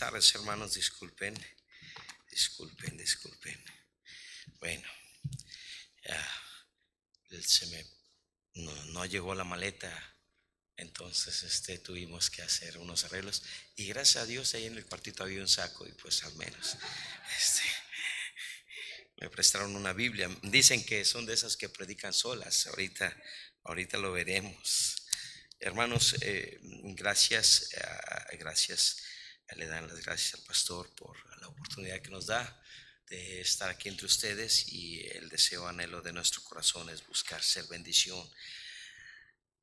tardes, hermanos. Disculpen, disculpen, disculpen. Bueno, se me no, no llegó la maleta, entonces este, tuvimos que hacer unos arreglos. Y gracias a Dios ahí en el cuartito había un saco y pues al menos este, me prestaron una Biblia. Dicen que son de esas que predican solas. Ahorita, ahorita lo veremos. Hermanos, eh, gracias, eh, gracias le dan las gracias al pastor por la oportunidad que nos da de estar aquí entre ustedes y el deseo anhelo de nuestro corazón es buscar ser bendición.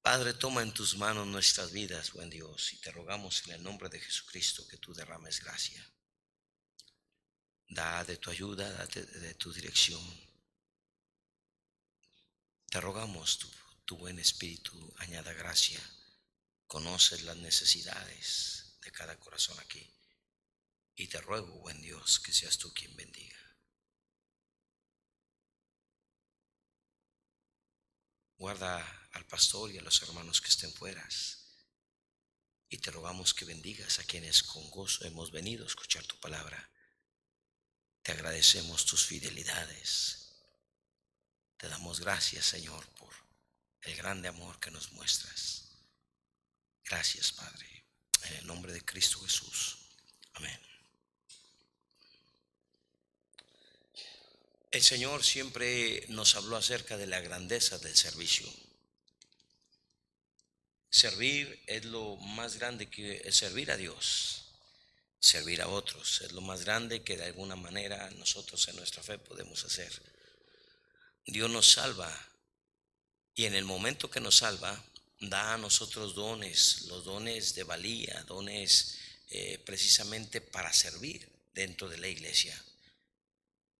Padre, toma en tus manos nuestras vidas, buen Dios, y te rogamos en el nombre de Jesucristo que tú derrames gracia. Da de tu ayuda, da de, tu dirección. Te rogamos tu, tu buen espíritu, añada gracia. Conoces las necesidades, de cada corazón aquí. Y te ruego, buen Dios, que seas tú quien bendiga. Guarda al pastor y a los hermanos que estén fuera. Y te rogamos que bendigas a quienes con gozo hemos venido a escuchar tu palabra. Te agradecemos tus fidelidades. Te damos gracias, Señor, por el grande amor que nos muestras. Gracias, Padre. En el nombre de Cristo Jesús. Amén. El Señor siempre nos habló acerca de la grandeza del servicio. Servir es lo más grande que servir a Dios. Servir a otros es lo más grande que de alguna manera nosotros en nuestra fe podemos hacer. Dios nos salva y en el momento que nos salva da a nosotros dones, los dones de valía, dones eh, precisamente para servir dentro de la iglesia.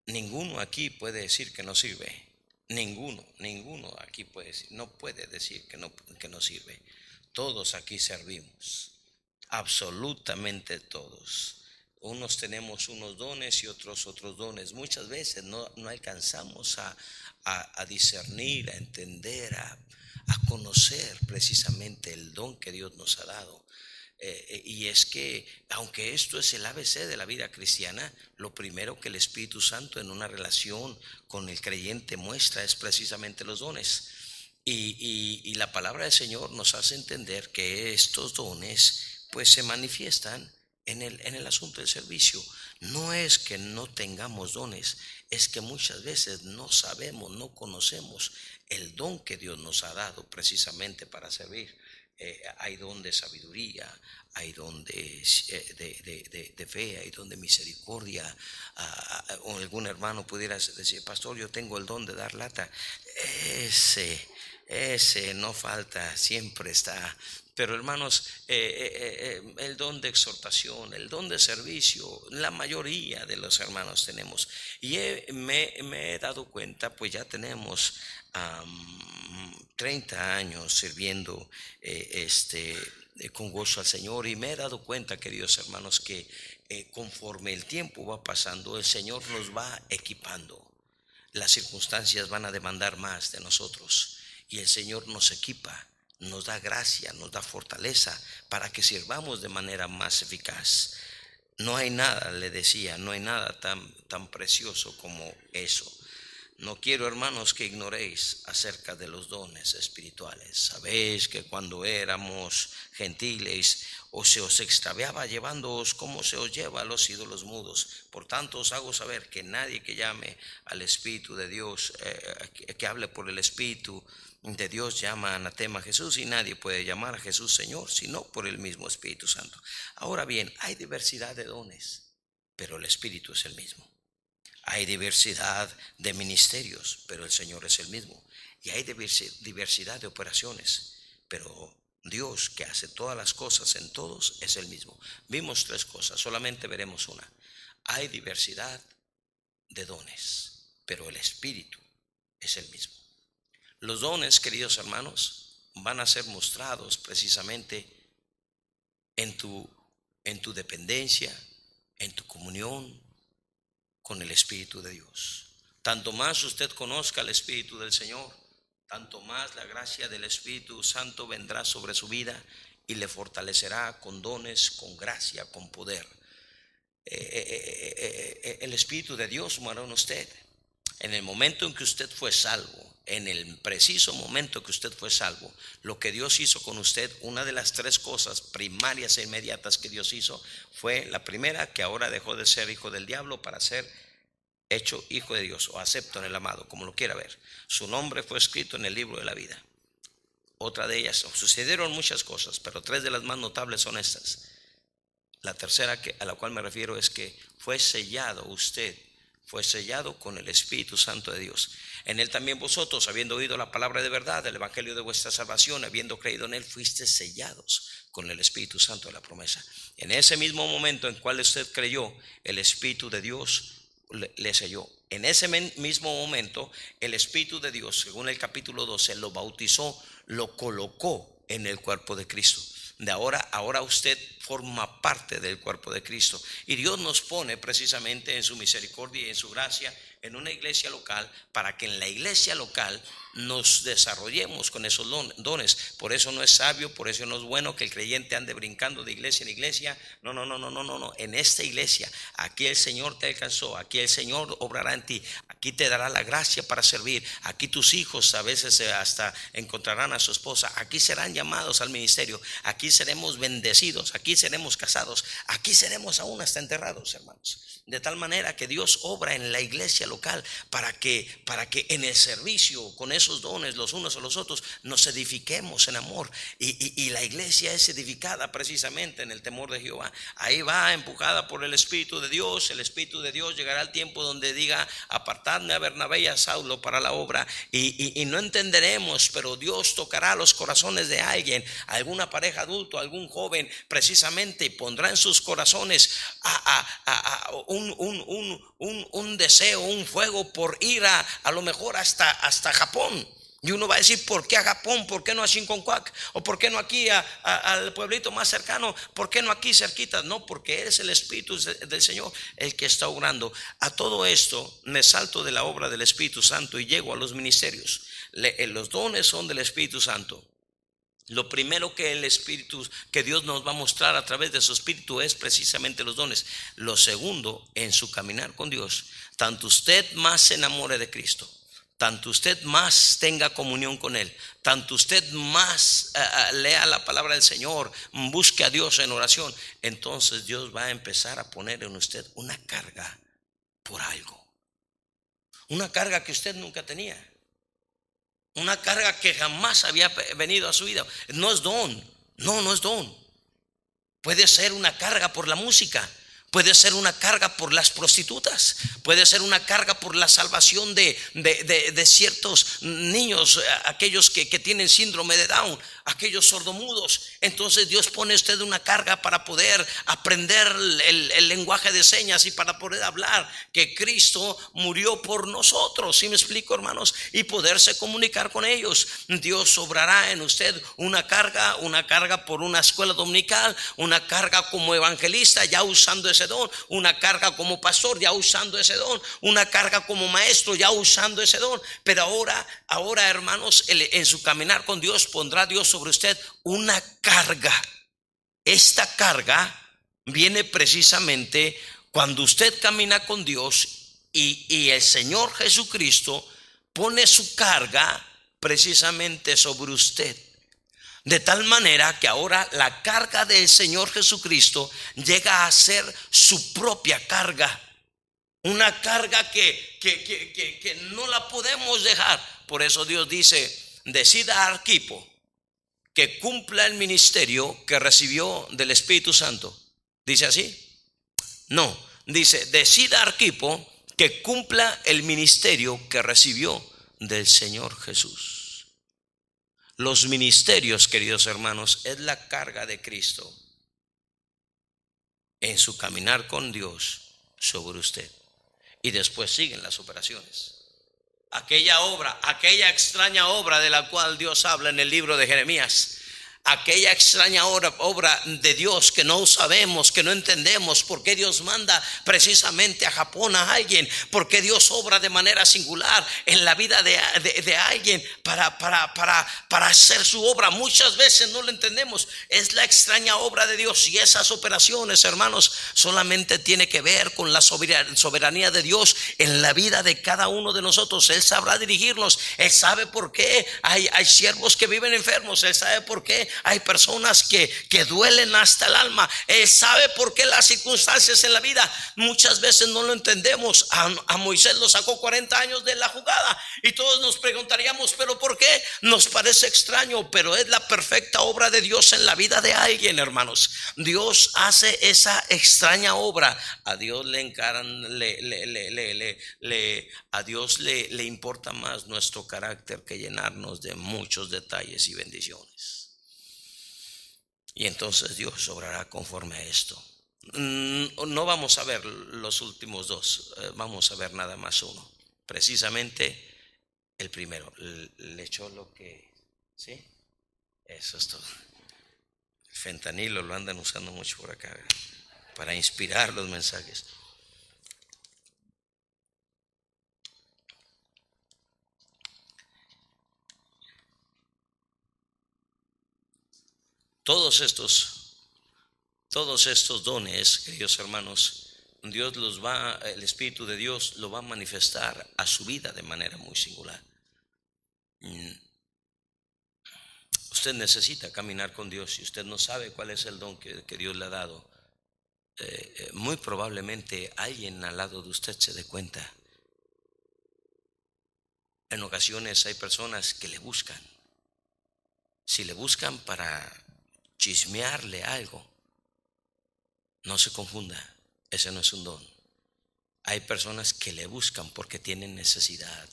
Ninguno aquí puede decir que no sirve. Ninguno, ninguno aquí puede no puede decir que no, que no sirve. Todos aquí servimos, absolutamente todos. Unos tenemos unos dones y otros otros dones. Muchas veces no, no alcanzamos a, a, a discernir, a entender, a, a conocer precisamente el don que Dios nos ha dado. Eh, eh, y es que, aunque esto es el ABC de la vida cristiana, lo primero que el Espíritu Santo en una relación con el creyente muestra es precisamente los dones. Y, la palabra del Señor nos hace entender que estos dones pues se manifiestan en el, en el asunto del servicio. No es que no tengamos dones, es que muchas veces no sabemos, no conocemos el don que Dios nos ha dado precisamente para servir. Eh, hay don de sabiduría, hay don de, eh, de, fe, hay don de misericordia. Ah, ah, o algún hermano pudiera decir, pastor, yo tengo el don de dar lata. Ese, ese no falta, siempre está. Pero hermanos, eh, el don de exhortación, el don de servicio, la mayoría de los hermanos tenemos. Y me, me, he dado cuenta, pues ya tenemos 30 años sirviendo eh, este, eh, con gozo al Señor y me he dado cuenta, queridos hermanos, que eh, conforme el tiempo va pasando, el Señor nos va equipando. Las circunstancias van a demandar más de nosotros y el Señor nos equipa, nos da gracia, nos da fortaleza para que sirvamos de manera más eficaz. No hay nada, le decía, no hay nada tan, tan precioso como eso. No quiero, hermanos, que ignoréis acerca de los dones espirituales. Sabéis que cuando éramos gentiles o se os extraviaba llevándoos como se os lleva a los ídolos mudos. Por tanto os hago saber que nadie que llame al Espíritu de Dios, eh, que hable por el Espíritu de Dios llama anatema a Jesús y nadie puede llamar a Jesús Señor sino por el mismo Espíritu Santo. Ahora bien, hay diversidad de dones, pero el Espíritu es el mismo. Hay diversidad de ministerios, pero el Señor es el mismo. Y hay diversidad de operaciones, pero Dios que hace todas las cosas en todos es el mismo. Vimos tres cosas, solamente veremos una. Hay diversidad de dones, pero el Espíritu es el mismo. Los dones, queridos hermanos, van a ser mostrados precisamente en tu, en tu dependencia, en tu comunión, con el Espíritu de Dios. Tanto más usted conozca el Espíritu del Señor, tanto más la gracia del Espíritu Santo vendrá sobre su vida y le fortalecerá con dones, con gracia, con poder. Espíritu de Dios moró en usted. En el momento en que usted fue salvo, en el preciso momento que usted fue salvo, lo que Dios hizo con usted, una de las tres cosas primarias e inmediatas que Dios hizo fue la primera, que ahora dejó de ser hijo del diablo para ser hecho hijo de Dios o acepto en el amado, como lo quiera ver. Su nombre fue escrito en el libro de la vida. Otra de ellas, sucedieron muchas cosas, pero tres de las más notables son estas. La tercera que, a la cual me refiero es que fue sellado usted, fue sellado con el Espíritu Santo de Dios. En él también vosotros, habiendo oído la palabra de verdad, el Evangelio de vuestra salvación, habiendo creído en él, fuiste sellados con el Espíritu Santo de la promesa. En ese mismo momento en cual usted creyó, el Espíritu de Dios le, selló. En ese mismo momento, el Espíritu de Dios, según el capítulo 12, lo bautizó, lo colocó en el cuerpo de Cristo. De ahora, ahora usted forma parte del cuerpo de Cristo. Y Dios nos pone precisamente en su misericordia y en su gracia en una iglesia local para que en la iglesia local nos desarrollemos con esos dones. Por eso no es sabio, por eso no es bueno que el creyente ande brincando de iglesia en iglesia. No, no, no, no, no, no, no. En esta iglesia, aquí el Señor te alcanzó, aquí el Señor obrará en ti, aquí te dará la gracia para servir, aquí tus hijos a veces eh, hasta encontrarán a su esposa, aquí serán llamados al ministerio, aquí seremos bendecidos, aquí seremos casados, aquí seremos aún hasta enterrados, hermanos. De tal manera que Dios obra en la iglesia local para que, para que en el servicio con eso dones los unos a los otros, nos edifiquemos en amor. Y, la iglesia es edificada precisamente en el temor de Jehová. Ahí va empujada por el Espíritu de Dios. El Espíritu de Dios llegará al tiempo donde diga, apartadme a Bernabé y a Saulo para la obra. Y, no entenderemos, pero Dios tocará los corazones de alguien, alguna pareja adulto, algún joven, precisamente, y pondrá en sus corazones un, un, deseo, un fuego por ir a, a lo mejor hasta, hasta Japón y uno va a decir, ¿por qué a Japón? ¿Por qué no a Chinconcuac? ¿O por qué no aquí al pueblito más cercano? ¿Por qué no aquí cerquita? No, porque es el Espíritu del Señor el que está obrando. A todo esto me salto de la obra del Espíritu Santo y llego a los ministerios. Eh, los dones son del Espíritu Santo. Lo primero que el Espíritu, que Dios nos va a mostrar a través de su Espíritu es precisamente los dones. Lo segundo, en su caminar con Dios, tanto usted más se enamore de Cristo tanto usted más tenga comunión con Él, tanto usted más eh, eh, lea la palabra del Señor, busque a Dios en oración, entonces Dios va a empezar a poner en usted una carga por algo. Una carga que usted nunca tenía. Una carga que jamás había venido a su vida. No es don. No, no es don. Puede ser una carga por la música Puede ser una carga por las prostitutas, puede ser una carga por la salvación de, de, ciertos niños, aquellos que, que, tienen síndrome de Down, aquellos sordomudos. Entonces Dios pone usted una carga para poder aprender el, lenguaje de señas y para poder hablar que Cristo murió por nosotros. ¿Sí me explico, hermanos? Y poderse comunicar con ellos. Dios obrará en usted una carga, una carga por una escuela dominical, una carga como evangelista, ya usando ese don, una carga como pastor, ya usando ese don, una carga como maestro, ya usando ese don. Pero ahora, ahora, hermanos, en su caminar con Dios pondrá Dios sobre usted una carga. Esta carga viene precisamente cuando usted camina con Dios y, el Señor Jesucristo pone su carga precisamente sobre usted. De tal manera que ahora la carga del Señor Jesucristo llega a ser su propia carga. Una carga que, que, que, que no la podemos dejar. Por eso Dios dice, decida Arquipo que cumpla el ministerio que recibió del Espíritu Santo. ¿Dice así? No, dice, decida Arquipo que cumpla el ministerio que recibió del Señor Jesús. Los ministerios, queridos hermanos, es la carga de Cristo en su caminar con Dios sobre usted. Y después siguen las operaciones aquella obra, aquella extraña obra de la cual Dios habla en el libro de Jeremías, aquella extraña obra, de Dios que no sabemos, que no entendemos, por qué Dios manda precisamente a Japón a alguien, por qué Dios obra de manera singular en la vida de, de, alguien para, para, para, para hacer su obra. Muchas veces no lo entendemos. Es la extraña obra de Dios y esas operaciones, hermanos, solamente tiene que ver con la soberanía de Dios en la vida de cada uno de nosotros. Él sabrá dirigirnos. Él sabe por qué hay, hay siervos que viven enfermos. Él sabe por qué hay personas que, que duelen hasta el alma. Él sabe por qué las circunstancias en la vida muchas veces no lo entendemos. A, Moisés lo sacó 40 años de la jugada y todos nos preguntaríamos, pero ¿por qué? Nos parece extraño, pero es la perfecta obra de Dios en la vida de alguien, hermanos. Dios hace esa extraña obra. A Dios le encaran, le, le, le, le a Dios le importa más nuestro carácter que llenarnos de muchos detalles y bendiciones. Y entonces Dios obrará conforme a esto. Mm, no vamos a ver los últimos dos, eh, vamos a ver nada más uno. Precisamente el primero. Le echó lo que... ¿Sí? Eso es todo. El fentanilo lo andan usando mucho por acá, para inspirar los mensajes. Todos estos, todos estos dones, queridos hermanos, Dios los va, el Espíritu de Dios lo va a manifestar a su vida de manera muy singular. Usted necesita caminar con Dios y usted no sabe cuál es el don que, Dios le ha dado. Eh, eh, muy probablemente alguien al lado de usted se dé cuenta. En ocasiones hay personas que le buscan. Si le buscan para chismearle algo, no se confunda, ese no es un don. Hay personas que le buscan porque tienen necesidad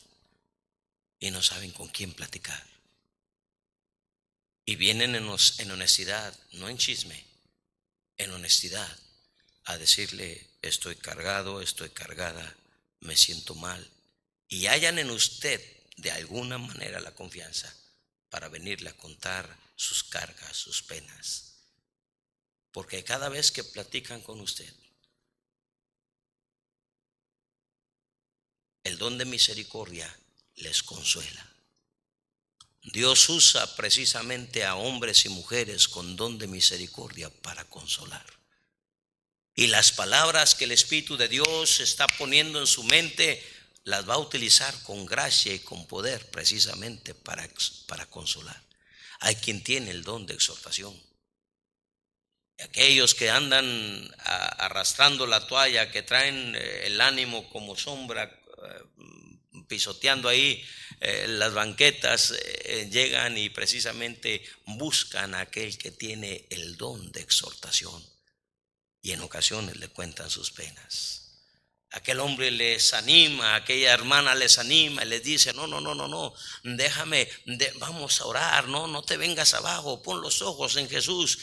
y no saben con quién platicar. Y vienen en, honestidad, no en chisme, en honestidad, a decirle, estoy cargado, estoy cargada, me siento mal. Y hayan en usted de alguna manera la confianza para venirle a contar sus cargas, sus penas. Porque cada vez que platican con usted, el don de misericordia les consuela. Dios usa precisamente a hombres y mujeres con don de misericordia para consolar. Y las palabras que el Espíritu de Dios está poniendo en su mente las va a utilizar con gracia y con poder precisamente para, para consolar. Hay quien tiene el don de exhortación. Aquellos que andan arrastrando la toalla, que traen eh, el ánimo como sombra, eh, pisoteando ahí eh, las banquetas, llegan y precisamente buscan a aquel que tiene el don de exhortación. Y en ocasiones le cuentan sus penas. Aquel hombre les anima, aquella hermana les anima y les dice, no, no, no, no, no, déjame, vamos a orar, no, no te vengas abajo, pon los ojos en Jesús,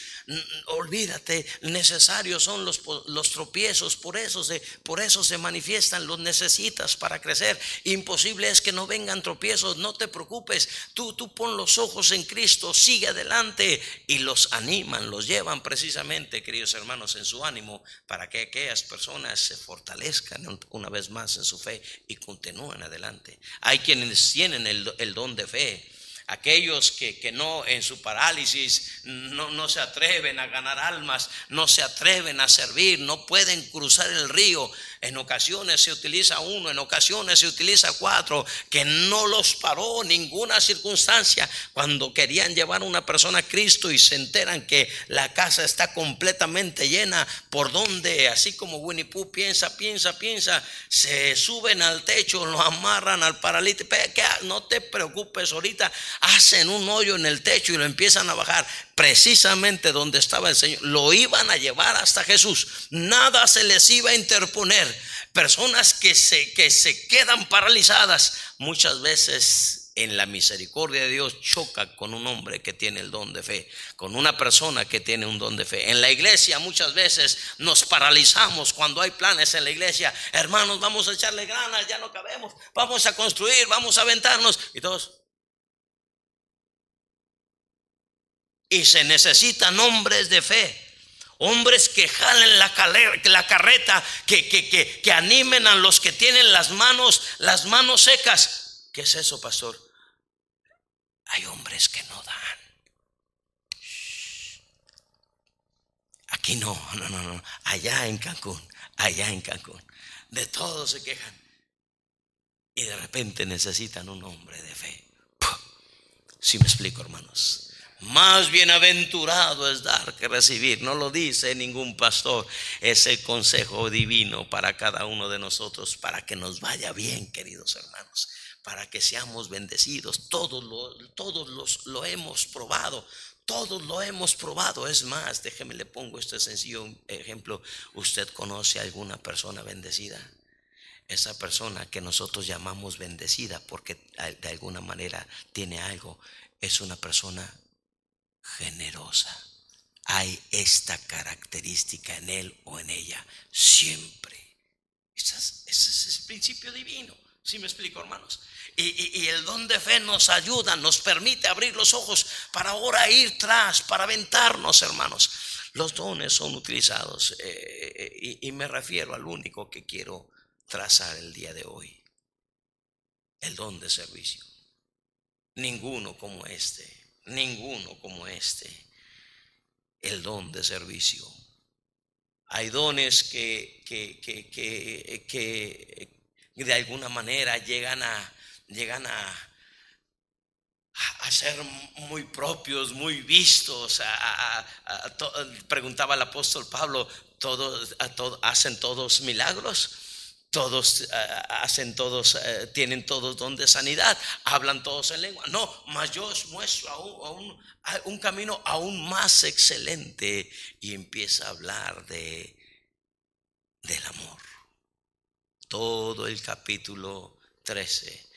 olvídate, necesarios son los, los tropiezos, por eso, se, por eso se manifiestan, los necesitas para crecer. Imposible es que no vengan tropiezos, no te preocupes, tú, tú pon los ojos en Cristo, sigue adelante y los animan, los llevan precisamente, queridos hermanos, en su ánimo para que aquellas personas se fortalezcan una vez más en su fe y continúan adelante. Hay quienes tienen el, don de fe aquellos que, que, no en su parálisis no, no, se atreven a ganar almas, no se atreven a servir, no pueden cruzar el río, en ocasiones se utiliza uno, en ocasiones se utiliza cuatro, que no los paró ninguna circunstancia cuando querían llevar a una persona a Cristo y se enteran que la casa está completamente llena. ¿Por donde Así como Winnie Pooh piensa, piensa, piensa, se suben al techo, lo amarran al paralítico. No te preocupes, ahorita hacen un hoyo en el techo y lo empiezan a bajar precisamente donde estaba el Señor, lo iban a llevar hasta Jesús. Nada se les iba a interponer. Personas que se, que se quedan paralizadas muchas veces en la misericordia de Dios choca con un hombre que tiene el don de fe, con una persona que tiene un don de fe. En la iglesia muchas veces nos paralizamos cuando hay planes en la iglesia. Hermanos, vamos a echarle ganas, ya no cabemos, vamos a construir, vamos a aventarnos. Y todos, Y se necesitan hombres de fe. Hombres que jalen la, carreta, que, que, que, que animen a los que tienen las manos, las manos secas. ¿Qué es eso, pastor? Hay hombres que no dan. Aquí no, no, no, no. Allá en Cancún, allá en Cancún. De todo se quejan. Y de repente necesitan un hombre de fe. Si me explico, hermanos. Más bienaventurado es dar que recibir. No lo dice ningún pastor. Es el consejo divino para cada uno de nosotros, para que nos vaya bien, queridos hermanos, para que seamos bendecidos. Todos lo, todos los, lo hemos probado. Todos lo hemos probado. Es más, déjeme le pongo este sencillo ejemplo. ¿Usted conoce a alguna persona bendecida? Esa persona que nosotros llamamos bendecida porque de alguna manera tiene algo, es una persona generosa. Hay esta característica en él o en ella siempre. Ese es, el principio divino. Si me explico, hermanos? Y, el don de fe nos ayuda, nos permite abrir los ojos para ahora ir tras, para aventarnos, hermanos. Los dones son utilizados eh, eh, y me refiero al único que quiero trazar el día de hoy. El don de servicio. Ninguno como este ninguno como este, el don de servicio. Hay dones que, que, que, que, de alguna manera llegan a, llegan a, a ser muy propios, muy vistos. preguntaba el apóstol Pablo, ¿todos, ¿hacen todos milagros? Todos eh, hacen todos, eh, tienen todos don de sanidad, hablan todos en lengua. No, mas yo os muestro aún, un camino aún más excelente y empieza a hablar de, del amor. Todo el capítulo 13,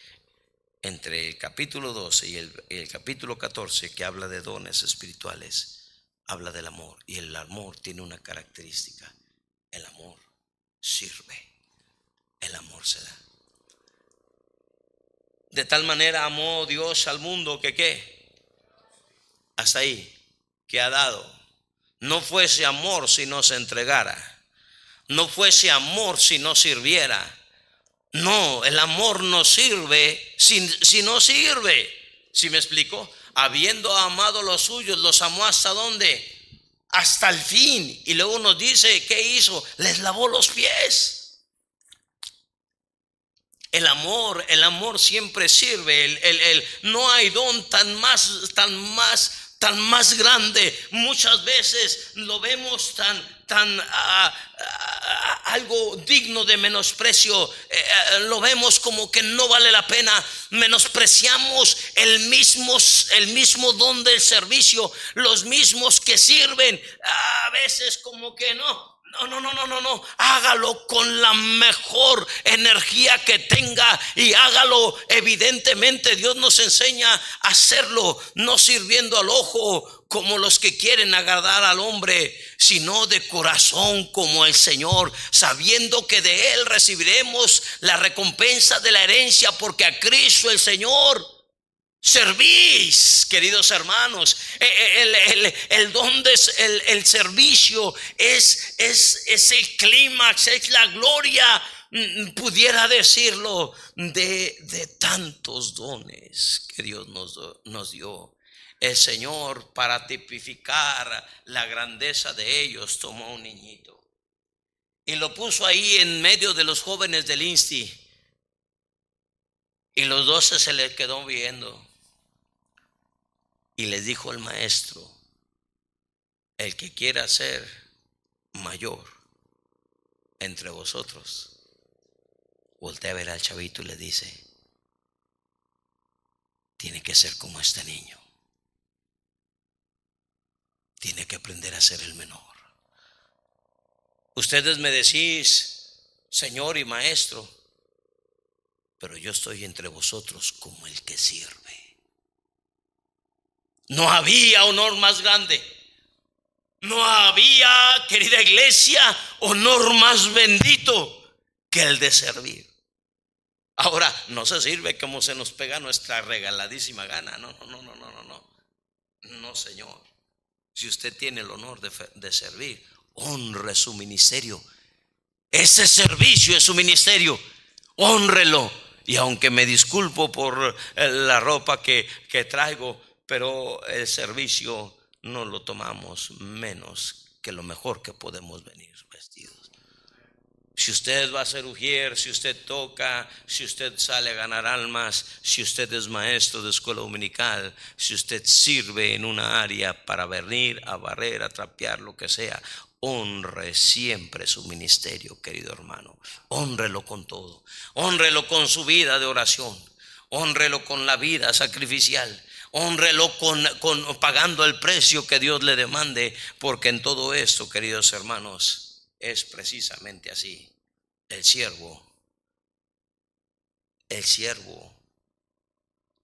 entre el capítulo 12 y el, el capítulo 14 que habla de dones espirituales, habla del amor. Y el amor tiene una característica, el amor sirve el amor se da. De tal manera amó Dios al mundo que qué. Hasta ahí, que ha dado. No fuese amor si no se entregara. No fuese amor si no sirviera. No, el amor no sirve si, si no sirve. ¿Si me explico? Habiendo amado los suyos, los amó hasta dónde? Hasta el fin. Y luego nos dice, ¿qué hizo? Les lavó los pies. El amor, el amor siempre sirve. El, el, no hay don tan más, tan más, tan más grande. Muchas veces lo vemos tan, tan ah, algo digno de menosprecio. Eh, eh, lo vemos como que no vale la pena. Menospreciamos el mismo, el mismo don del servicio, los mismos que sirven. A veces como que no. No, no, no, no, no, no. Hágalo con la mejor energía que tenga y hágalo evidentemente. Dios nos enseña a hacerlo, no sirviendo al ojo como los que quieren agradar al hombre, sino de corazón como el Señor, sabiendo que de Él recibiremos la recompensa de la herencia, porque a Cristo el Señor Servís, queridos hermanos. Eh, eh, el, don de el, servicio es, es, es el clímax, es la gloria, mm, pudiera decirlo, de, de tantos dones que Dios nos, nos dio. El Señor, para tipificar la grandeza de ellos, tomó un niñito y lo puso ahí en medio de los jóvenes del Insti. Y los doce se le quedó viendo. Y les dijo el maestro, el que quiera ser mayor entre vosotros, voltea a ver al chavito y le dice, tiene que ser como este niño. Tiene que aprender a ser el menor. Ustedes me decís, Señor y Maestro, pero yo estoy entre vosotros como el que sirve. No había honor más grande. No había, querida iglesia, honor más bendito que el de servir. Ahora, no se sirve como se nos pega nuestra regaladísima gana. No, no, no, no, no, no. No, Señor. Si usted tiene el honor de, servir, honre su ministerio. Ese servicio es su ministerio. Honrelo. Y aunque me disculpo por eh, la ropa que, que traigo, pero el servicio no lo tomamos menos que lo mejor que podemos venir vestidos. Si usted va a ser ujier, si usted toca, si usted sale a ganar almas, si usted es maestro de escuela dominical, si usted sirve en una área para venir a barrer, a trapear, lo que sea, honre siempre su ministerio, querido hermano. Honrelo con todo. Honrelo con su vida de oración. Honrelo con la vida sacrificial. Honrelo con, con pagando el precio que Dios le demande, porque en todo esto, queridos hermanos, es precisamente así. El siervo, el siervo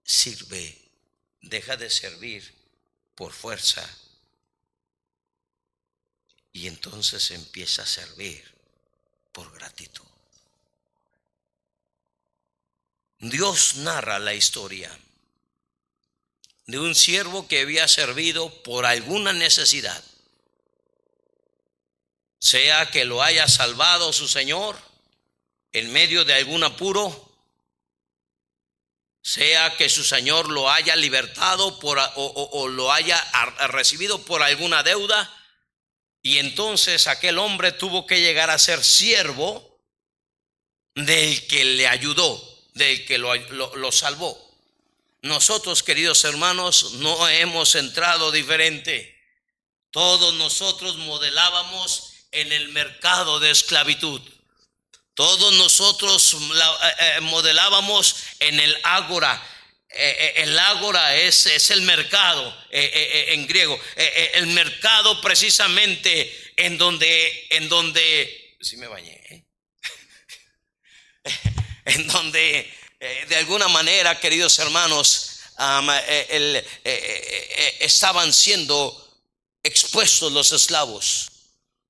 sirve, deja de servir por fuerza y entonces empieza a servir por gratitud. Dios narra la historia de un siervo que había servido por alguna necesidad sea que lo haya salvado su Señor en medio de algún apuro, sea que su Señor lo haya libertado por, o, lo haya recibido por alguna deuda, y entonces aquel hombre tuvo que llegar a ser siervo del que le ayudó, del que lo, lo salvó. Nosotros, queridos hermanos, no hemos entrado diferente. Todos nosotros modelábamos en el mercado de esclavitud. Todos nosotros eh, eh, modelábamos en el ágora. Eh, el ágora es, es el mercado en griego. el mercado precisamente en donde, en donde, si me bañé, en donde de alguna manera, queridos hermanos, estaban siendo expuestos los esclavos.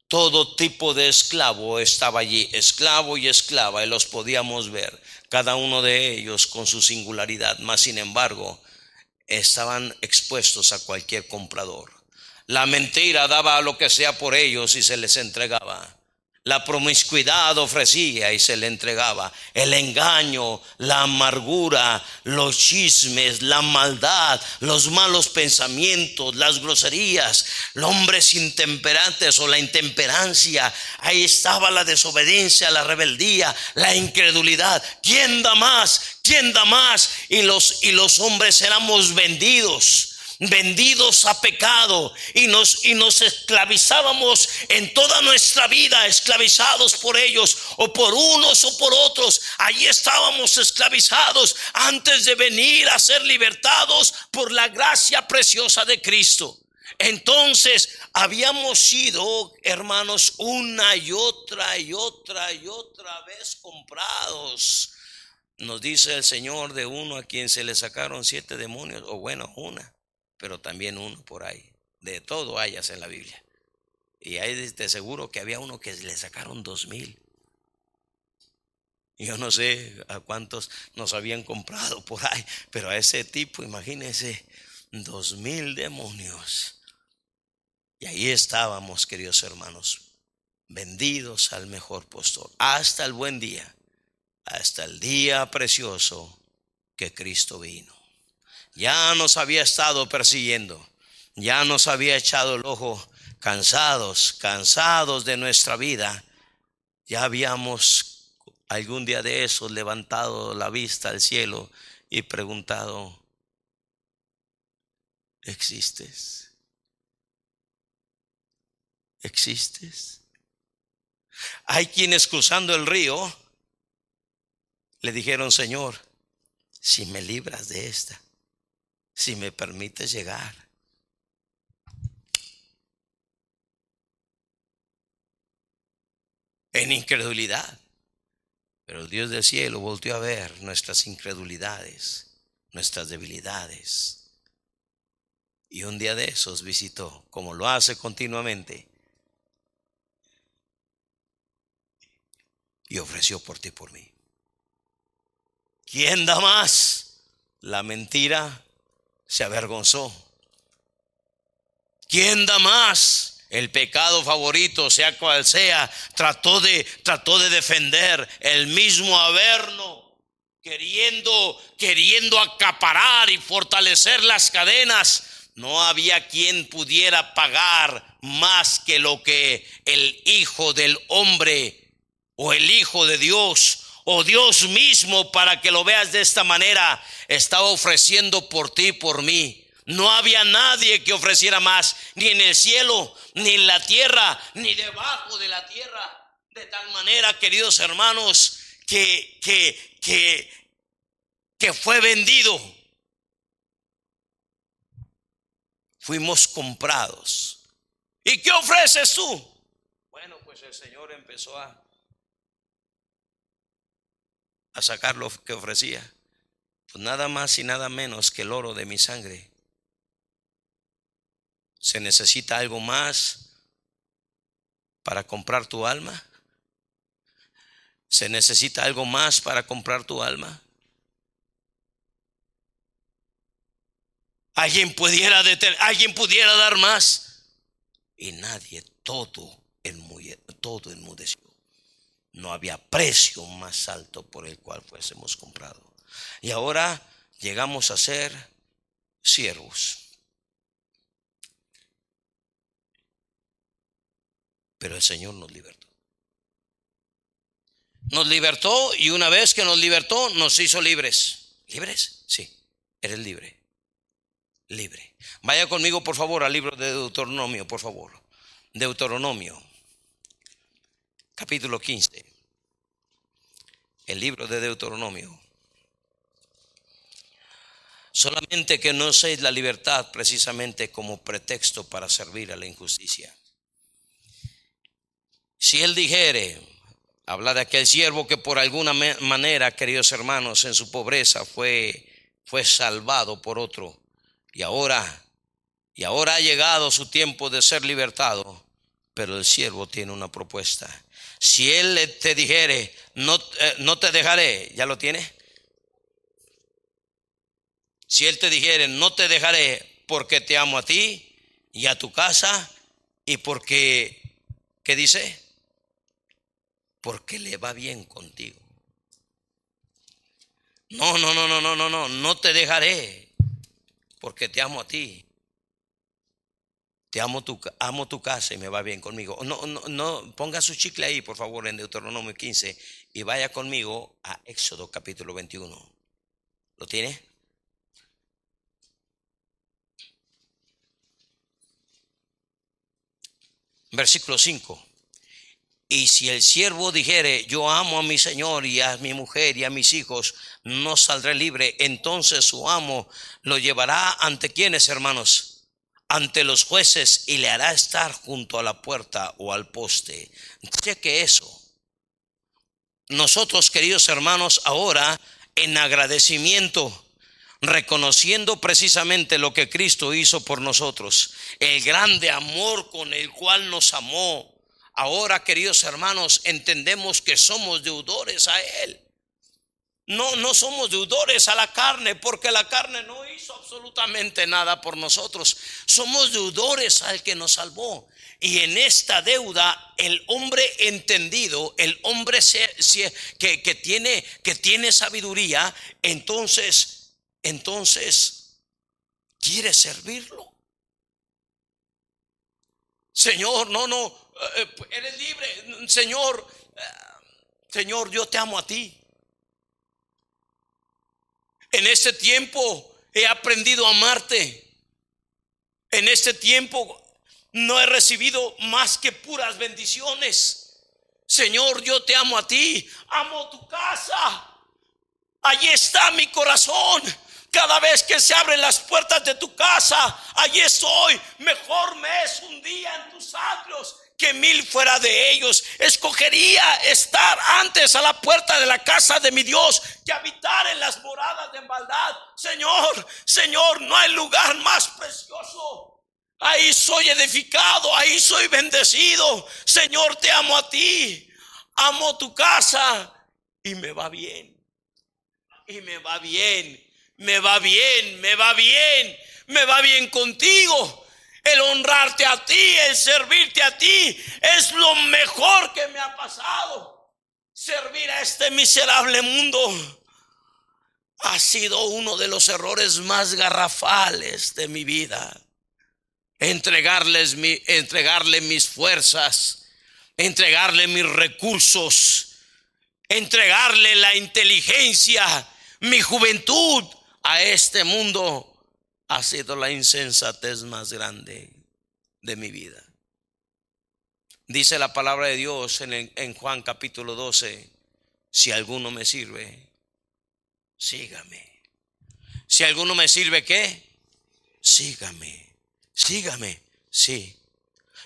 Todo tipo de esclavo estaba allí, esclavo y esclava, y los podíamos ver, cada uno de ellos con su singularidad, mas sin embargo, estaban expuestos a cualquier comprador. La mentira daba lo que sea por ellos y se les entregaba. La promiscuidad ofrecía y se le entregaba. El engaño, la amargura, los chismes, la maldad, los malos pensamientos, las groserías, los hombres intemperantes o la intemperancia. Ahí estaba la desobediencia, la rebeldía, la incredulidad. ¿Quién da más? ¿Quién da más? Y los, y los hombres éramos vendidos vendidos a pecado y nos, y nos esclavizábamos en toda nuestra vida, esclavizados por ellos o por unos o por otros. Allí estábamos esclavizados antes de venir a ser libertados por la gracia preciosa de Cristo. Entonces habíamos sido, hermanos, una y otra y otra y otra vez comprados. Nos dice el Señor de uno a quien se le sacaron siete demonios, o bueno, una pero también uno por ahí. De todo hayas en la Biblia. Y ahí de seguro que había uno que le sacaron dos mil. Yo no sé a cuántos nos habían comprado por ahí, pero a ese tipo, imagínense, dos mil demonios. Y ahí estábamos, queridos hermanos, vendidos al mejor postor, hasta el buen día, hasta el día precioso que Cristo vino ya nos había estado persiguiendo, ya nos había echado el ojo cansados, cansados de nuestra vida, ya habíamos algún día de esos levantado la vista al cielo y preguntado, ¿existes? ¿Existes? Hay quienes cruzando el río le dijeron, Señor, si me libras de esta, si me permite llegar. En incredulidad. Pero Dios del cielo volvió a ver nuestras incredulidades, nuestras debilidades. Y un día de esos visitó, como lo hace continuamente, y ofreció por ti por mí. ¿Quién da más? La mentira se avergonzó. ¿Quién da más? El pecado favorito, sea cual sea, trató de, trató de defender el mismo Averno, queriendo, queriendo acaparar y fortalecer las cadenas. No había quien pudiera pagar más que lo que el Hijo del Hombre o el Hijo de Dios o Dios mismo, para que lo veas de esta manera, estaba ofreciendo por ti, por mí. No había nadie que ofreciera más, ni en el cielo, ni en la tierra, ni debajo de la tierra. De tal manera, queridos hermanos, que, que, que, que fue vendido. Fuimos comprados. ¿Y qué ofreces tú? Bueno, pues el Señor empezó a a sacar lo que ofrecía. Pues nada más y nada menos que el oro de mi sangre. ¿Se necesita algo más para comprar tu alma? ¿Se necesita algo más para comprar tu alma? Alguien pudiera alguien pudiera dar más y nadie todo todo enmudeció no había precio más alto por el cual fuésemos comprados. Y ahora llegamos a ser siervos. Pero el Señor nos libertó. Nos libertó y una vez que nos libertó nos hizo libres. ¿Libres? Sí, eres libre. Libre. Vaya conmigo por favor al libro de Deuteronomio, por favor. Deuteronomio capítulo 15, el libro de Deuteronomio. Solamente que no seis la libertad precisamente como pretexto para servir a la injusticia. Si él dijere, habla de aquel siervo que por alguna manera, queridos hermanos, en su pobreza fue, fue salvado por otro y ahora, y ahora ha llegado su tiempo de ser libertado, pero el siervo tiene una propuesta si Él te dijere, no, eh, no te dejaré, ¿ya lo tiene? Si Él te dijere, no te dejaré porque te amo a ti y a tu casa y porque, ¿qué dice? Porque le va bien contigo. No, no, no, no, no, no, no, no te dejaré porque te amo a ti te amo tu, amo tu casa y me va bien conmigo. No, no, no, ponga su chicle ahí, por favor, en Deuteronomio 15 y vaya conmigo a Éxodo capítulo 21. ¿Lo tiene? Versículo 5. Y si el siervo dijere, yo amo a mi Señor y a mi mujer y a mis hijos, no saldré libre, entonces su amo lo llevará ante quienes, hermanos? Ante los jueces y le hará estar junto a la puerta o al poste. Cheque eso. Nosotros, queridos hermanos, ahora en agradecimiento, reconociendo precisamente lo que Cristo hizo por nosotros, el grande amor con el cual nos amó. Ahora, queridos hermanos, entendemos que somos deudores a Él. No, no somos deudores a la carne porque la carne no hizo absolutamente nada por nosotros. Somos deudores al que nos salvó. Y en esta deuda, el hombre entendido, el hombre que, que, tiene, que tiene sabiduría, entonces, entonces, quiere servirlo. Señor, no, no, eh, eh, eres libre. Señor, eh, Señor, yo te amo a ti. En este tiempo he aprendido a amarte. En este tiempo no he recibido más que puras bendiciones. Señor, yo te amo a ti, amo tu casa. Allí está mi corazón. Cada vez que se abren las puertas de tu casa, allí estoy. Mejor me es un día en tus atrios que mil fuera de ellos. Escogería estar antes a la puerta de la casa de mi Dios que habitar en las moradas de maldad. Señor, Señor, no hay lugar más precioso. Ahí soy edificado, ahí soy bendecido. Señor, te amo a ti. Amo tu casa y me va bien. Y me va bien, me va bien, me va bien, me va bien contigo. El honrarte a ti, el servirte a ti, es lo mejor que me ha pasado. Servir a este miserable mundo ha sido uno de los errores más garrafales de mi vida. Entregarles mi, entregarle mis fuerzas, entregarle mis recursos, entregarle la inteligencia, mi juventud a este mundo ha sido la insensatez más grande de mi vida. Dice la palabra de Dios en, Juan capítulo 12, si alguno me sirve, sígame. Si alguno me sirve, ¿qué? Sígame, sígame, sí.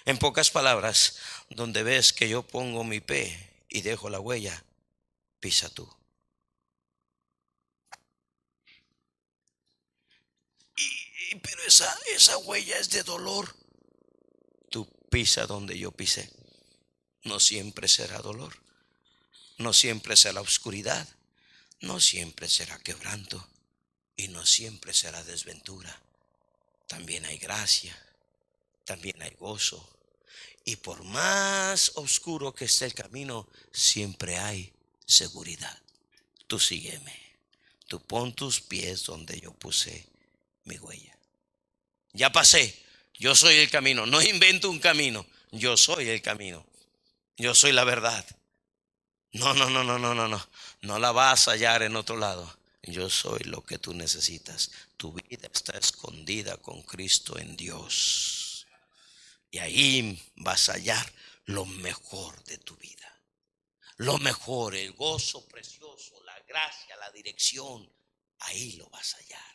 En pocas palabras, donde ves que yo pongo mi pie y dejo la huella, pisa tú. Pero esa, esa huella es de dolor. Tú pisa donde yo pisé. No siempre será dolor. No siempre será oscuridad. No siempre será quebranto. Y no siempre será desventura. También hay gracia. También hay gozo. Y por más oscuro que esté el camino, siempre hay seguridad. Tú sígueme. Tú pon tus pies donde yo puse mi huella. Ya pasé. Yo soy el camino. No invento un camino. Yo soy el camino. Yo soy la verdad. No, no, no, no, no, no, no. No la vas a hallar en otro lado. Yo soy lo que tú necesitas. Tu vida está escondida con Cristo en Dios. Y ahí vas a hallar lo mejor de tu vida. Lo mejor, el gozo precioso, la gracia, la dirección. Ahí lo vas a hallar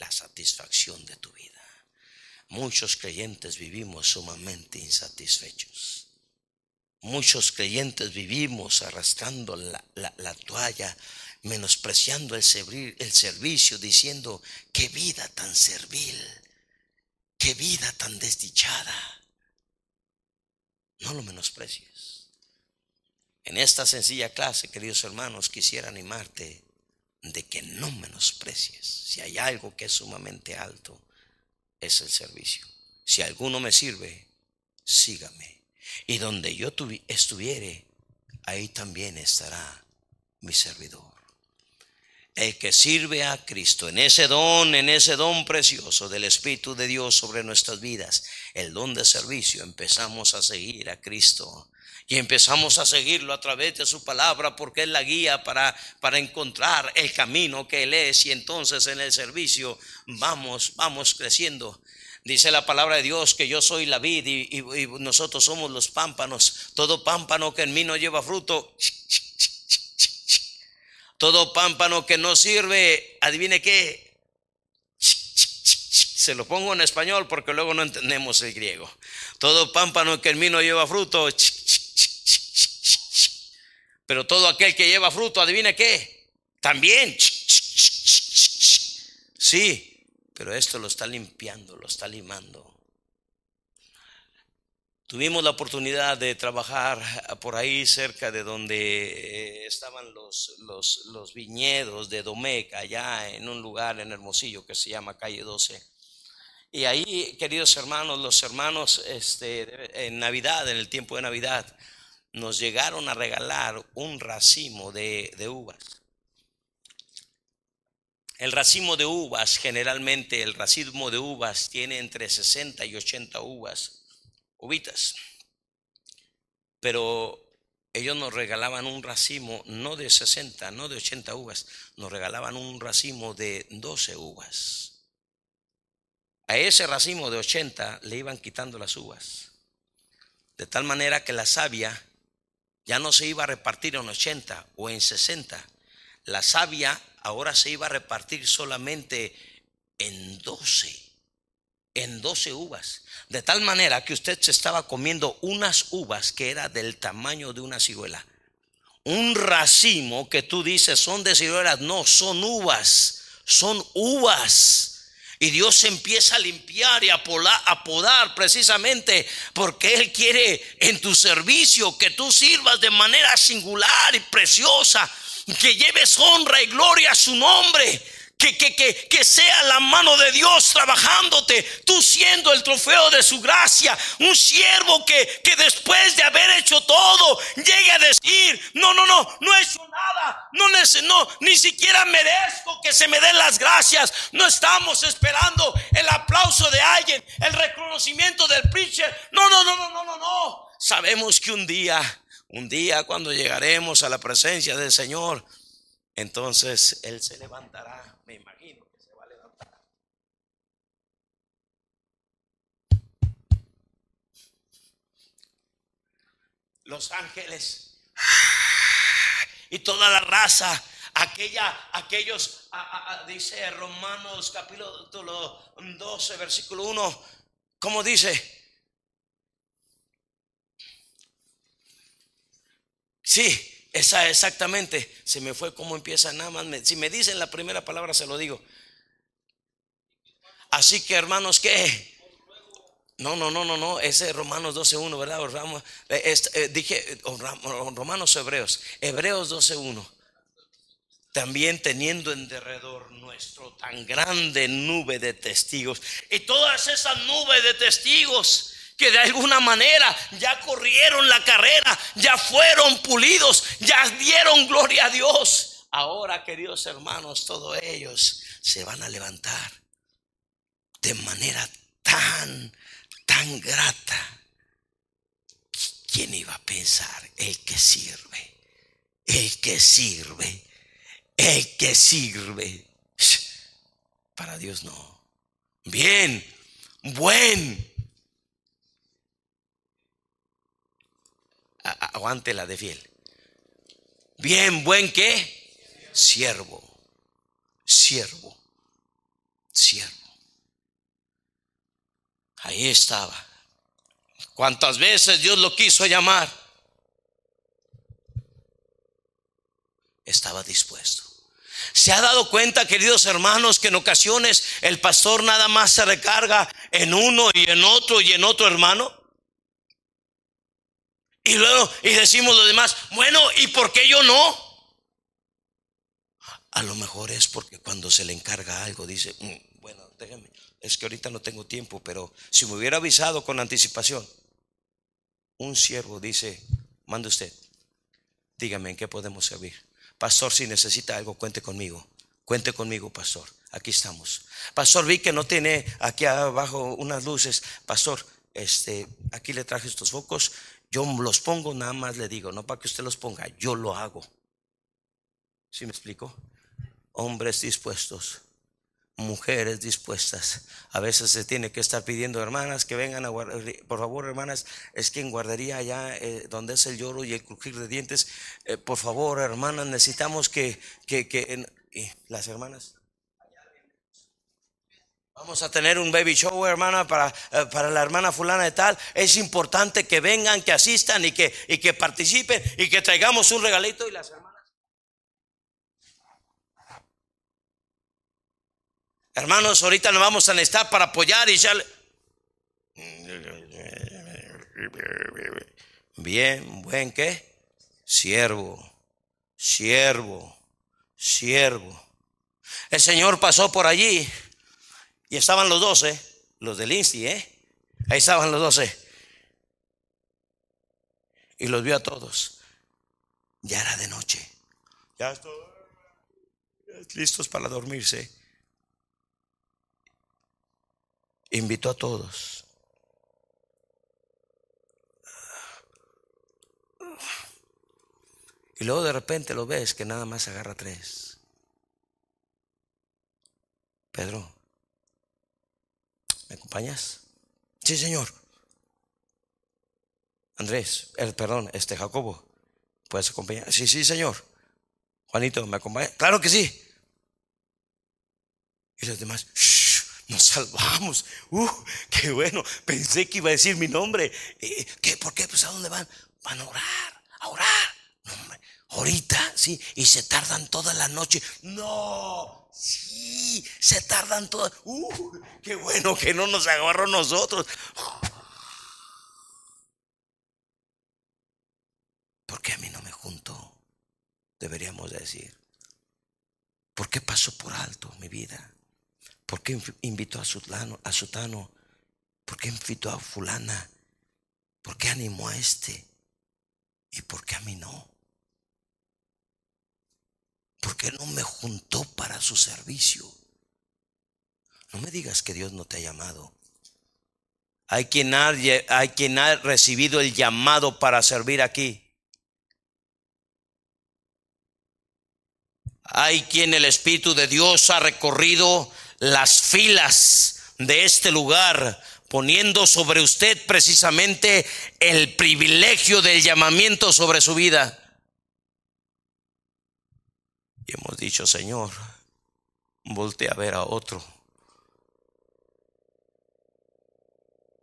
la satisfacción de tu vida. Muchos creyentes vivimos sumamente insatisfechos. Muchos creyentes vivimos arrastrando la, toalla, menospreciando el, el servicio, diciendo, qué vida tan servil, qué vida tan desdichada. No lo menosprecies. En esta sencilla clase, queridos hermanos, quisiera animarte de que no menosprecies. Si hay algo que es sumamente alto, es el servicio. Si alguno me sirve, sígame. Y donde yo estuviere, ahí también estará mi servidor. El que sirve a Cristo en ese don, en ese don precioso del Espíritu de Dios sobre nuestras vidas, el don de servicio, empezamos a seguir a Cristo y empezamos a seguirlo a través de su palabra porque es la guía para, para encontrar el camino que Él es y entonces en el servicio vamos, vamos creciendo. Dice la palabra de Dios que yo soy la vid y, y, nosotros somos los pámpanos. Todo pámpano que en mí no lleva fruto, todo pámpano que no sirve, adivine qué. Se lo pongo en español porque luego no entendemos el griego. Todo pámpano que en mí no lleva fruto, pero todo aquel que lleva fruto, adivine qué, también. Sí, pero esto lo está limpiando, lo está limando. Tuvimos la oportunidad de trabajar por ahí cerca de donde eh, estaban los, los, viñedos de Domec, allá en un lugar en Hermosillo que se llama Calle 12. Y ahí, queridos hermanos, los hermanos este, en Navidad, en el tiempo de Navidad, nos llegaron a regalar un racimo de, uvas. El racimo de uvas, generalmente el racimo de uvas tiene entre 60 y 80 uvas, uvitas. Pero ellos nos regalaban un racimo no de 60, no de 80 uvas, nos regalaban un racimo de 12 uvas. A ese racimo de 80 le iban quitando las uvas. De tal manera que la savia ya no se iba a repartir en 80 o en 60. La savia ahora se iba a repartir solamente en 12, en 12 uvas. De tal manera que usted se estaba comiendo unas uvas que era del tamaño de una ciruela. Un racimo que tú dices son de ciruelas, no, son uvas, son uvas. Y Dios empieza a limpiar y a podar, precisamente porque Él quiere en tu servicio que tú sirvas de manera singular y preciosa, que lleves honra y gloria a su nombre, Que, que, que, que, sea la mano de Dios trabajándote, tú siendo el trofeo de su gracia, un siervo que, que después de haber hecho todo, llegue a decir, no, no, no, no he hecho nada, no, no, ni siquiera merezco que se me den las gracias, no estamos esperando el aplauso de alguien, el reconocimiento del preacher, no, no, no, no, no, no, no, sabemos que un día, un día cuando llegaremos a la presencia del Señor, entonces Él se levantará, me imagino que se va a levantar. Los ángeles y toda la raza, aquella, aquellos, dice Romanos capítulo 12, versículo 1, ¿cómo dice? Sí, esa exactamente, se me fue como empieza nada más. si me dicen la primera palabra, se lo digo. Así que hermanos, ¿qué? No, no, no, no, no, ese es Romanos 12.1, ¿verdad? Eh, eh, dije Romanos Hebreos, Hebreos 12.1. También teniendo en derredor nuestro tan grande nube de testigos. Y todas esas nubes de testigos que de alguna manera ya corrieron la carrera, ya fueron pulidos, ya dieron gloria a Dios. Ahora, queridos hermanos, todos ellos se van a levantar de manera tan, tan grata. ¿Quién iba a pensar? El que sirve, el que sirve, el que sirve. Para Dios no. Bien, buen aguante la de fiel. Bien, buen que siervo, siervo, siervo. Ahí estaba. ¿Cuántas veces Dios lo quiso llamar? Estaba dispuesto. ¿Se ha dado cuenta, queridos hermanos, que en ocasiones el pastor nada más se recarga en uno y en otro y en otro hermano? Y luego, y decimos los demás, bueno, ¿y por qué yo no? A lo mejor es porque cuando se le encarga algo dice, mm, bueno, déjeme, es que ahorita no tengo tiempo, pero si me hubiera avisado con anticipación, un siervo dice, mande usted, dígame en qué podemos servir. Pastor, si necesita algo, cuente conmigo. Cuente conmigo, pastor. Aquí estamos. Pastor, vi que no tiene aquí abajo unas luces. Pastor, este, aquí le traje estos focos. Yo los pongo, nada más le digo, no para que usted los ponga, yo lo hago. ¿Sí me explico? Hombres dispuestos, mujeres dispuestas. A veces se tiene que estar pidiendo hermanas que vengan a guardar. Por favor, hermanas, es quien guardaría allá eh, donde es el lloro y el crujir de dientes. Eh, por favor, hermanas, necesitamos que, que, que las hermanas. Vamos a tener un baby show, hermana, para, eh, para la hermana fulana de tal. Es importante que vengan, que asistan y que, y que participen y que traigamos un regalito y las hermanas. Hermanos, ahorita nos vamos a necesitar para apoyar y ya. Bien, buen qué? Siervo, siervo, siervo. El Señor pasó por allí y estaban los doce, los del INSTI, ¿eh? Ahí estaban los doce. Y los vio a todos. Ya era de noche. Ya estoy listos para dormirse. Invitó a todos. Y luego de repente lo ves que nada más agarra tres. Pedro, ¿Me acompañas? Sí, señor. Andrés, el, perdón, este Jacobo, ¿puedes acompañar? Sí, sí, señor. Juanito, ¿me acompaña? Claro que sí. Y los demás, nos salvamos. Uh, qué bueno. Pensé que iba a decir mi nombre. ¿Qué? ¿Por qué? Pues a dónde van? Van a orar, a orar. Ahorita, sí. Y se tardan toda la noche. No, Sí, se tardan todas. Uh, qué bueno que no nos agarró nosotros. ¿Por qué a mí no me juntó? Deberíamos decir. ¿Por qué pasó por alto mi vida? ¿Por qué invitó a a Sutano? ¿Por qué invitó a fulana? ¿Por qué animó a este? ¿Y por qué a mí no? ¿Por qué no me juntó para su servicio? No me digas que Dios no te ha llamado. Hay quien ha, hay quien ha recibido el llamado para servir aquí. Hay quien el Espíritu de Dios ha recorrido las filas de este lugar, poniendo sobre usted precisamente el privilegio del llamamiento sobre su vida. Y hemos dicho, Señor, voltea a ver a otro.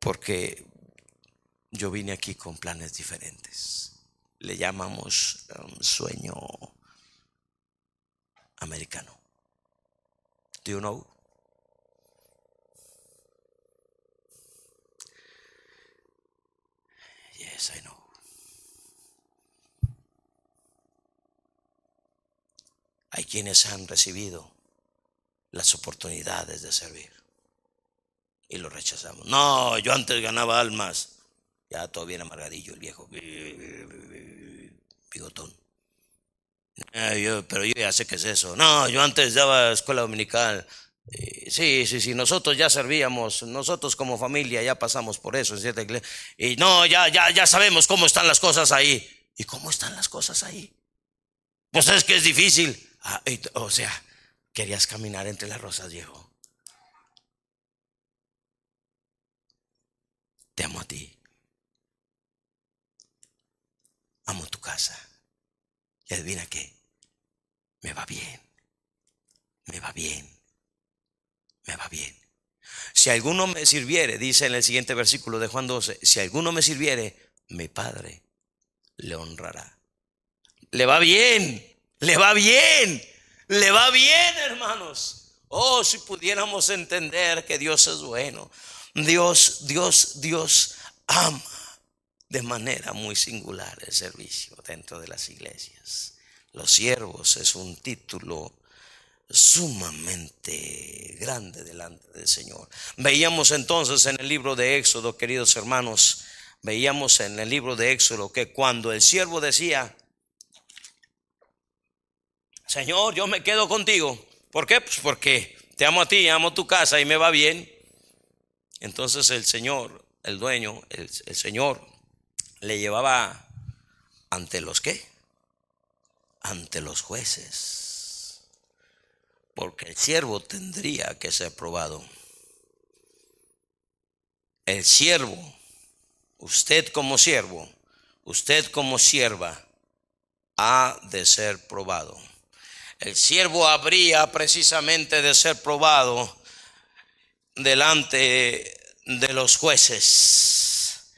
Porque yo vine aquí con planes diferentes. Le llamamos un sueño americano. Do you know? Hay quienes han recibido las oportunidades de servir y lo rechazamos. No, yo antes ganaba almas. Ya todo bien amargadillo el viejo. Bigotón. Ah, pero yo ya sé qué es eso. No, yo antes daba escuela dominical. Eh, sí, sí, sí, nosotros ya servíamos, nosotros como familia ya pasamos por eso en cierta iglesia. Y no, ya, ya, ya sabemos cómo están las cosas ahí. ¿Y cómo están las cosas ahí? Pues es que es difícil. Ah, o sea, querías caminar entre las rosas, viejo. Te amo a ti. Amo tu casa. Y adivina qué, me va bien, me va bien, me va bien. Si alguno me sirviere, dice en el siguiente versículo de Juan 12, si alguno me sirviere, mi Padre le honrará. Le va bien, le va bien, le va bien, hermanos. Oh, si pudiéramos entender que Dios es bueno. Dios, Dios, Dios ama de manera muy singular el servicio dentro de las iglesias. Los siervos es un título sumamente grande delante del Señor. Veíamos entonces en el libro de Éxodo, queridos hermanos, veíamos en el libro de Éxodo que cuando el siervo decía, Señor, yo me quedo contigo. ¿Por qué? Pues porque te amo a ti, amo tu casa y me va bien. Entonces el Señor, el dueño, el, el Señor, le llevaba ante los qué? Ante los jueces. Porque el siervo tendría que ser probado. El siervo, usted como siervo, usted como sierva, ha de ser probado. El siervo habría precisamente de ser probado delante de los jueces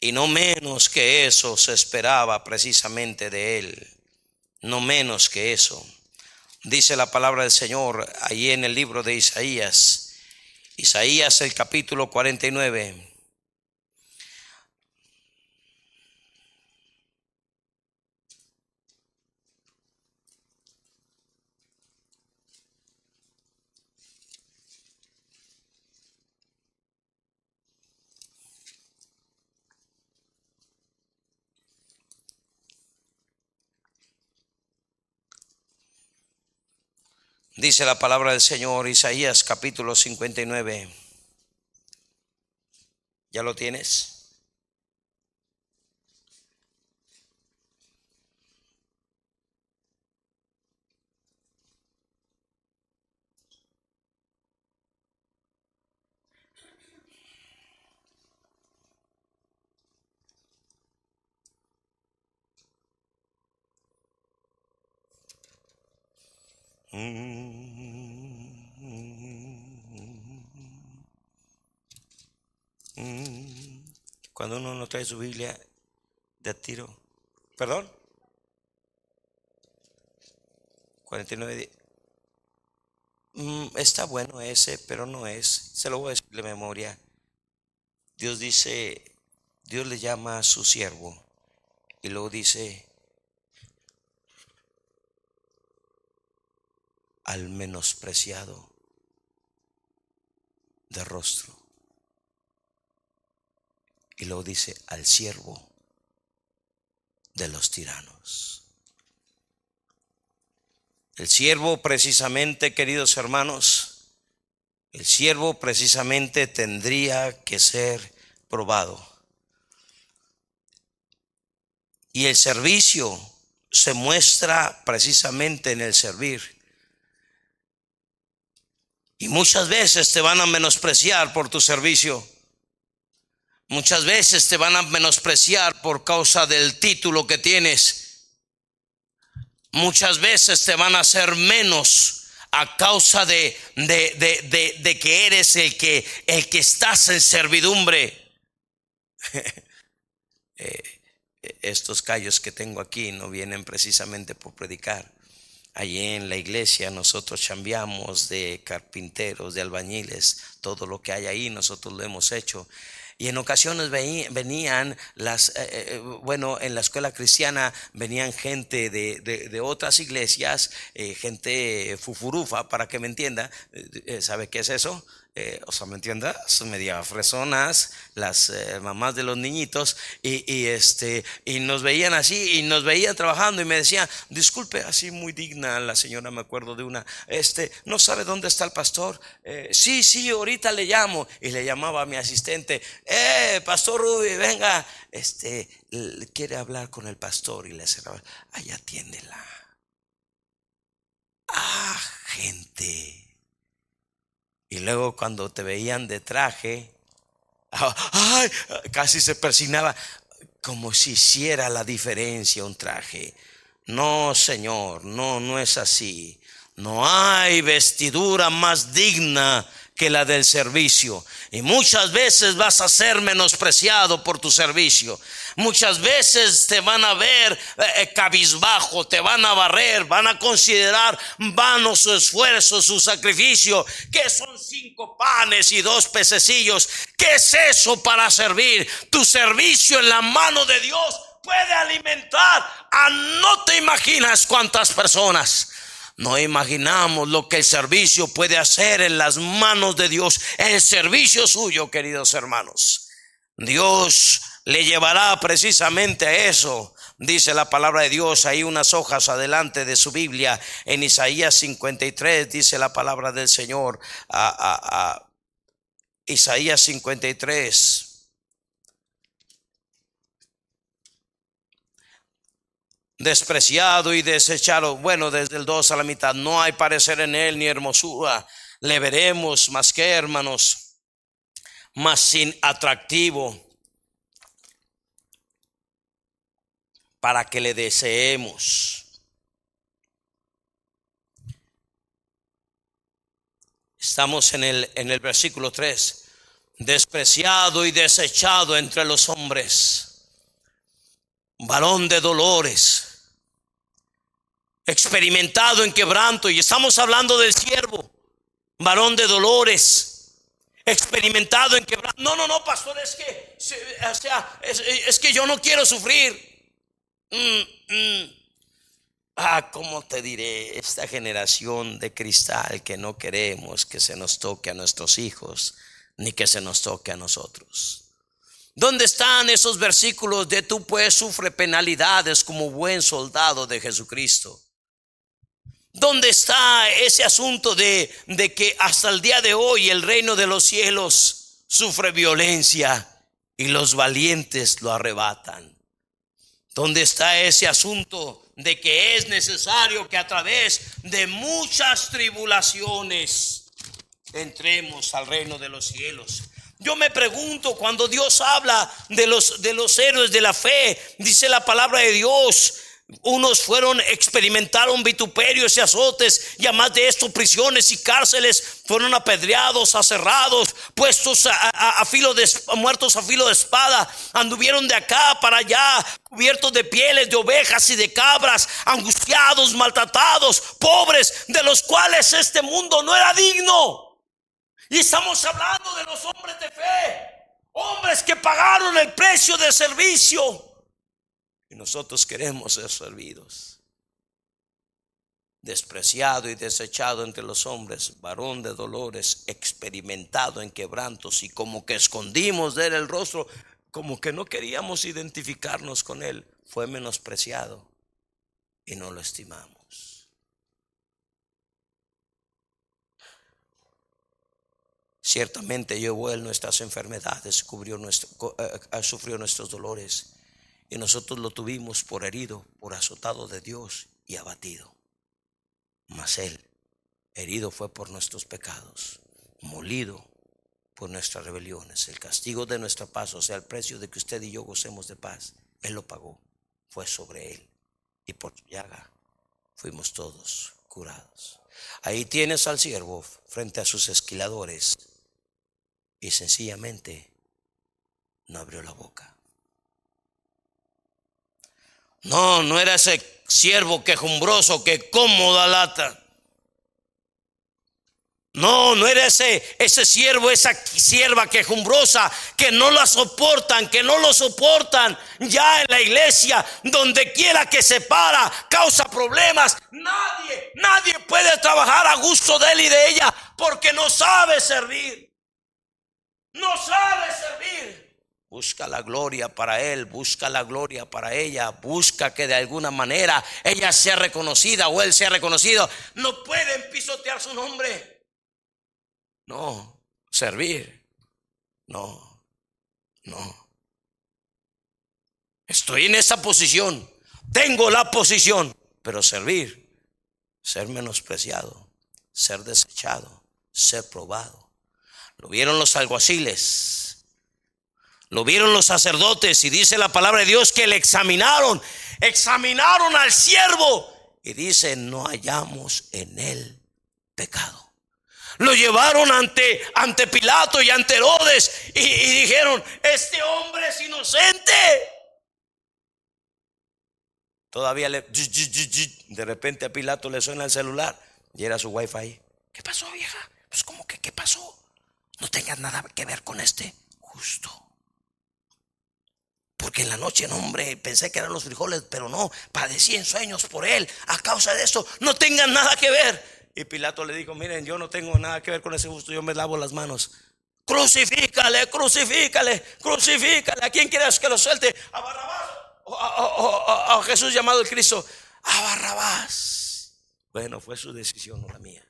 y no menos que eso se esperaba precisamente de él. No menos que eso. Dice la palabra del Señor ahí en el libro de Isaías. Isaías el capítulo 49. Dice la palabra del Señor, Isaías capítulo 59. ¿Ya lo tienes? Cuando uno no trae su Biblia de tiro. ¿Perdón? 49. Mm, está bueno ese, pero no es. Se lo voy a decir de memoria. Dios dice, Dios le llama a su siervo y luego dice, al menospreciado de rostro. Y luego dice al siervo de los tiranos. El siervo precisamente, queridos hermanos, el siervo precisamente tendría que ser probado. Y el servicio se muestra precisamente en el servir. Y muchas veces te van a menospreciar por tu servicio. Muchas veces te van a menospreciar por causa del título que tienes. Muchas veces te van a hacer menos a causa de, de, que eres el que, el que estás en servidumbre. Eh, estos callos que tengo aquí no vienen precisamente por predicar. Allí en la iglesia nosotros chambeamos de carpinteros, de albañiles, todo lo que hay ahí nosotros lo hemos hecho. Y en ocasiones venían las, eh, eh, bueno, en la escuela cristiana venían gente de, de, otras iglesias, eh, gente fufurufa, para que me entienda. ¿Sabe qué es eso? Eh, o sea, ¿me entiendes? Media fresonas, las eh, mamás de los niñitos, y, este, y nos veían así, y nos veían trabajando, y me decían, disculpe, así muy digna la señora, me acuerdo de una, este, ¿no sabe dónde está el pastor? Eh, sí, sí, ahorita le llamo, y le llamaba a mi asistente, eh, pastor Ruby, venga, este, quiere hablar con el pastor, y le cerraba, ay, atiéndela. Ah, gente y luego cuando te veían de traje, casi se persignaba como si hiciera la diferencia un traje. No, Señor, no, no es así. No hay vestidura más digna que la del servicio. Y muchas veces vas a ser menospreciado por tu servicio. Muchas veces te van a ver eh, eh, cabizbajo, te van a barrer, van a considerar vano su esfuerzo, su sacrificio, que son cinco panes y dos pececillos. ¿Qué es eso para servir? Tu servicio en la mano de Dios puede alimentar a no te imaginas cuántas personas. No imaginamos lo que el servicio puede hacer en las manos de Dios, el servicio suyo, queridos hermanos. Dios le llevará precisamente a eso. Dice la palabra de Dios ahí unas hojas adelante de su Biblia en Isaías 53 dice la palabra del Señor a, a Isaías 53 despreciado y desechado. Bueno, desde el 2 a la mitad, no hay parecer en él ni hermosura. Le veremos más que hermanos, más sin atractivo, para que le deseemos. Estamos en el, en el versículo 3. Despreciado y desechado entre los hombres, varón de dolores experimentado en quebranto, y estamos hablando del siervo, varón de dolores, experimentado en quebranto. No, no, no, pastor, es que, o sea, es, que yo no quiero sufrir. Mm, mm. Ah, ¿cómo te diré? Esta generación de cristal que no queremos que se nos toque a nuestros hijos, ni que se nos toque a nosotros. ¿Dónde están esos versículos de tú pues sufre penalidades como buen soldado de Jesucristo? ¿Dónde está ese asunto de, de, que hasta el día de hoy el reino de los cielos sufre violencia y los valientes lo arrebatan? ¿Dónde está ese asunto de que es necesario que a través de muchas tribulaciones entremos al reino de los cielos? Yo me pregunto cuando Dios habla de los de los héroes de la fe, dice la palabra de Dios unos fueron, experimentaron vituperios y azotes, y además de esto, prisiones y cárceles. Fueron apedreados, aserrados, puestos a, filo de muertos a filo de espada, anduvieron de acá para allá, cubiertos de pieles de ovejas y de cabras, angustiados, maltratados, pobres, de los cuales este mundo no era digno. Y estamos hablando de los hombres de fe, hombres que pagaron el precio de servicio nosotros queremos ser servidos. despreciado y desechado entre los hombres, varón de dolores, experimentado en quebrantos, y como que escondimos de él el rostro, como que no queríamos identificarnos con él, fue menospreciado y no lo estimamos. Ciertamente llevó él nuestras enfermedades, cubrió nuestro, eh, eh, sufrió nuestros dolores, y nosotros lo tuvimos por herido, por azotado de Dios y abatido. Mas Él, herido fue por nuestros pecados, molido por nuestras rebeliones. El castigo de nuestra paz, o sea, el precio de que usted y yo gocemos de paz, Él lo pagó, fue sobre Él. Y por su llaga fuimos todos curados. Ahí tienes al siervo frente a sus esquiladores y sencillamente no abrió la boca. No, no era ese siervo quejumbroso que cómoda lata. No, no era ese, ese siervo, esa sierva quejumbrosa que no la soportan, que no lo soportan ya en la iglesia, donde quiera que se para, causa problemas. Nadie, nadie puede trabajar a gusto de él y de ella porque no sabe servir. No sabe servir. Busca la gloria para él, busca la gloria para ella, busca que de alguna manera ella sea reconocida o él sea reconocido. No pueden pisotear su nombre. No, servir. No, no. Estoy en esa posición, tengo la posición, pero servir, ser menospreciado, ser desechado, ser probado. Lo vieron los alguaciles lo vieron los sacerdotes y dice la palabra de Dios que le examinaron, examinaron al siervo y dice, no hallamos en él pecado. Lo llevaron ante, ante Pilato y ante Herodes y, dijeron, este hombre es inocente. Todavía le, de repente a Pilato le suena el celular y era su wifi. ¿Qué pasó, vieja? Pues como que, ¿qué pasó? No tengas nada que ver con este justo. Porque en la noche, no, hombre, pensé que eran los frijoles, pero no, padecí en sueños por él. A causa de eso, no tengan nada que ver. Y Pilato le dijo, miren, yo no tengo nada que ver con ese justo, yo me lavo las manos. Crucifícale, crucifícale, crucifícale. ¿A quién quieres que lo suelte? A Barrabás. O a, Jesús llamado el Cristo. A Barrabás. Bueno, fue su decisión, no la mía.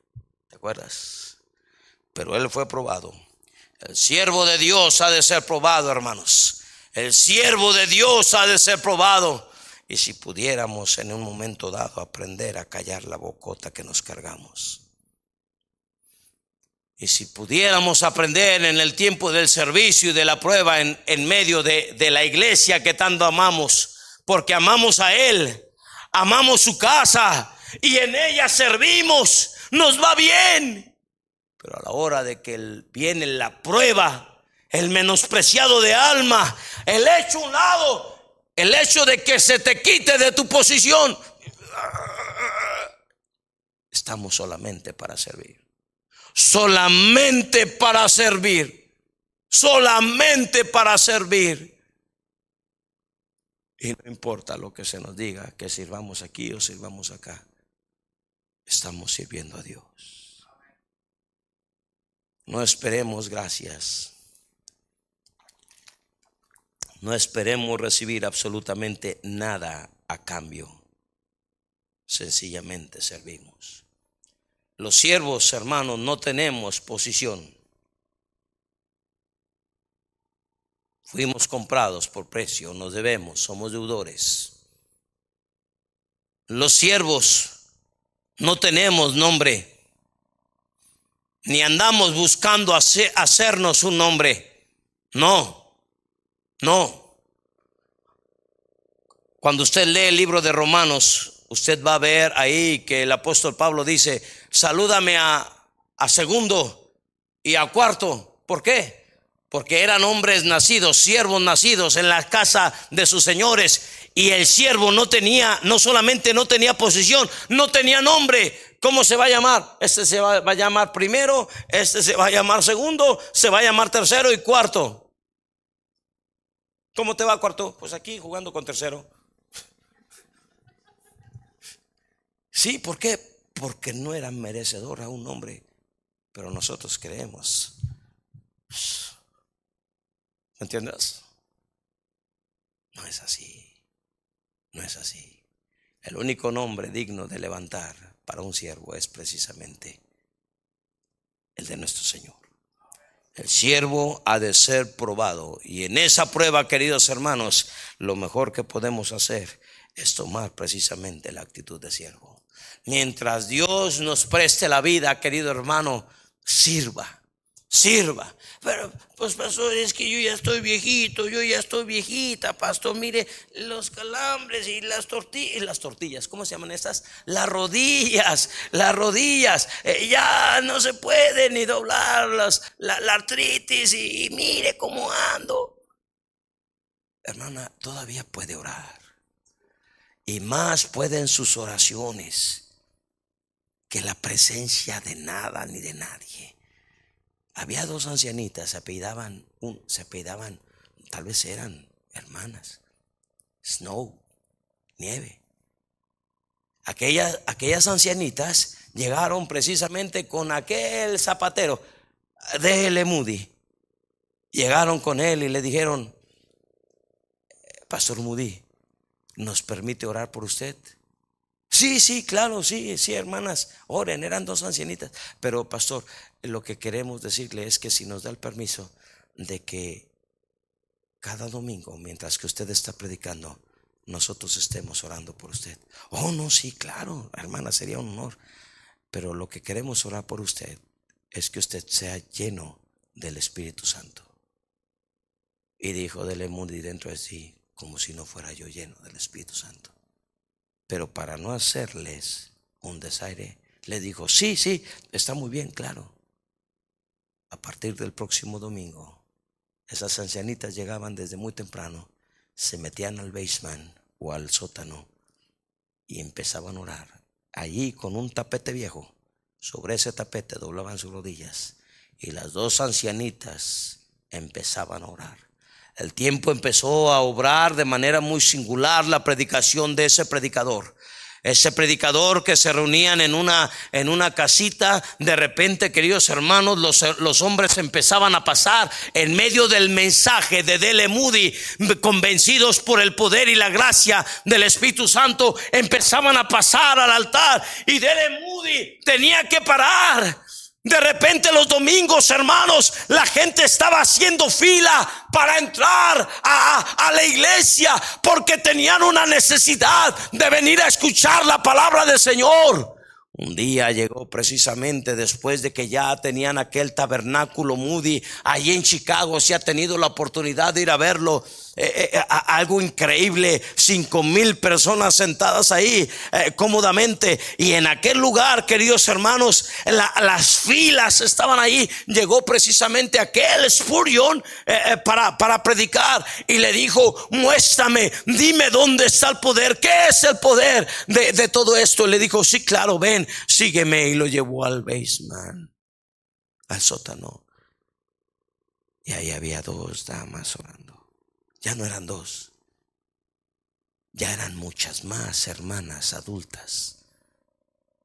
¿Te acuerdas? Pero él fue probado. El siervo de Dios ha de ser probado, hermanos. El siervo de Dios ha de ser probado. Y si pudiéramos en un momento dado aprender a callar la bocota que nos cargamos. Y si pudiéramos aprender en el tiempo del servicio y de la prueba en, en medio de, de la iglesia que tanto amamos, porque amamos a Él, amamos su casa y en ella servimos, nos va bien. Pero a la hora de que viene la prueba, el menospreciado de alma, el hecho un lado, el hecho de que se te quite de tu posición. Estamos solamente para servir. Solamente para servir. Solamente para servir. Y no importa lo que se nos diga, que sirvamos aquí o sirvamos acá. Estamos sirviendo a Dios. No esperemos gracias. No esperemos recibir absolutamente nada a cambio. Sencillamente servimos. Los siervos, hermanos, no tenemos posición. Fuimos comprados por precio, nos debemos, somos deudores. Los siervos no tenemos nombre, ni andamos buscando hacernos un nombre. No, no. Cuando usted lee el libro de Romanos, usted va a ver ahí que el apóstol Pablo dice, salúdame a, a segundo y a cuarto. ¿Por qué? Porque eran hombres nacidos, siervos nacidos en la casa de sus señores. Y el siervo no tenía, no solamente no tenía posición, no tenía nombre. ¿Cómo se va a llamar? Este se va, va a llamar primero, este se va a llamar segundo, se va a llamar tercero y cuarto. ¿Cómo te va, cuarto? Pues aquí jugando con tercero. Sí, ¿por qué? porque no era merecedor a un hombre, pero nosotros creemos. ¿Me entiendes? No es así, no es así. El único nombre digno de levantar para un siervo es precisamente el de nuestro Señor. El siervo ha de ser probado y en esa prueba, queridos hermanos, lo mejor que podemos hacer es tomar precisamente la actitud de siervo. Mientras Dios nos preste la vida, querido hermano, sirva, sirva. Pero, pues, pastor, es que yo ya estoy viejito, yo ya estoy viejita, pastor. Mire, los calambres y las tortillas, las tortillas, ¿cómo se llaman estas? Las rodillas, las rodillas. Eh, ya no se puede ni doblar la, artritis y mire cómo ando. Hermana, todavía puede orar y más pueden sus oraciones que la presencia de nada ni de nadie. Había dos ancianitas, se apellidaban, un, se apellidaban, tal vez eran hermanas. Snow, nieve. Aquellas, aquellas ancianitas llegaron precisamente con aquel zapatero de Moody. Llegaron con él y le dijeron, Pastor Moody, nos permite orar por usted. Sí, sí, claro, sí, sí, hermanas, oren, eran dos ancianitas. Pero, pastor, lo que queremos decirle es que si nos da el permiso de que cada domingo, mientras que usted está predicando, nosotros estemos orando por usted. Oh, no, sí, claro, hermana, sería un honor. Pero lo que queremos orar por usted es que usted sea lleno del Espíritu Santo. Y dijo Dele Mundi dentro de sí, como si no fuera yo lleno del Espíritu Santo. Pero para no hacerles un desaire, le dijo, sí, sí, está muy bien, claro. A partir del próximo domingo, esas ancianitas llegaban desde muy temprano, se metían al basement o al sótano y empezaban a orar. Allí con un tapete viejo, sobre ese tapete doblaban sus rodillas y las dos ancianitas empezaban a orar. El tiempo empezó a obrar de manera muy singular la predicación de ese predicador. Ese predicador que se reunían en una, en una casita, de repente, queridos hermanos, los, los hombres empezaban a pasar en medio del mensaje de Dele Moody, convencidos por el poder y la gracia del Espíritu Santo, empezaban a pasar al altar y Dele Moody tenía que parar de repente los domingos, hermanos, la gente estaba haciendo fila para entrar a, la iglesia porque tenían una necesidad de venir a escuchar la palabra del Señor. Un día llegó precisamente después de que ya tenían aquel tabernáculo Moody allí en Chicago. Se ha tenido la oportunidad de ir a verlo. Eh, eh, algo increíble, cinco mil personas sentadas ahí eh, cómodamente y en aquel lugar, queridos hermanos, las filas estaban ahí. Llegó precisamente aquel Spurion para, para predicar y le dijo, muéstrame, dime dónde está el poder, qué es el poder de, de todo esto. Le dijo, sí, claro, sígueme y lo llevó al basement, al sótano. Y ahí había dos damas orando. Ya no eran dos, ya eran muchas más hermanas adultas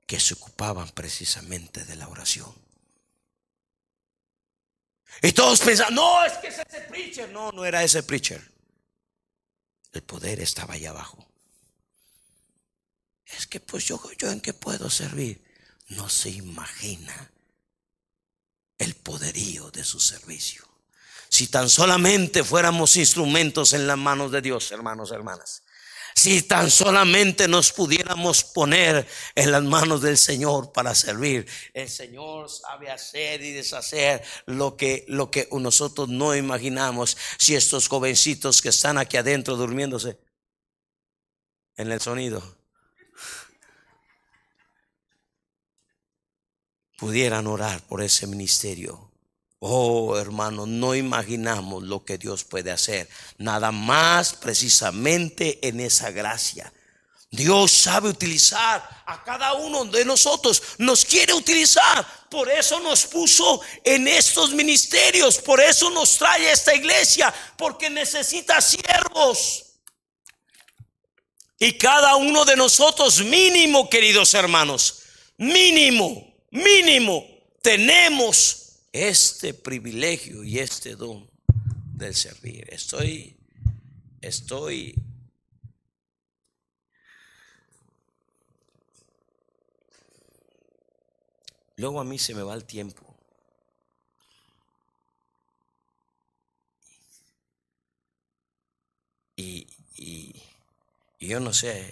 que se ocupaban precisamente de la oración. Y todos pensaban, no, es que es ese preacher. No, no era ese preacher. El poder estaba allá abajo. Es que pues yo, yo en qué puedo servir. No se imagina el poderío de su servicio. Si tan solamente fuéramos instrumentos en las manos de Dios, hermanos, hermanas. Si tan solamente nos pudiéramos poner en las manos del Señor para servir, el Señor sabe hacer y deshacer lo que, lo que nosotros no imaginamos. Si estos jovencitos que están aquí adentro durmiéndose en el sonido pudieran orar por ese ministerio Oh, hermano, no imaginamos lo que Dios puede hacer. Nada más precisamente en esa gracia. Dios sabe utilizar a cada uno de nosotros. Nos quiere utilizar. Por eso nos puso en estos ministerios. Por eso nos trae a esta iglesia. Porque necesita siervos. Y cada uno de nosotros mínimo, queridos hermanos, mínimo, mínimo, tenemos este privilegio y este don del servir. Estoy, estoy Luego a mí se me va el tiempo. Y, y, yo no sé,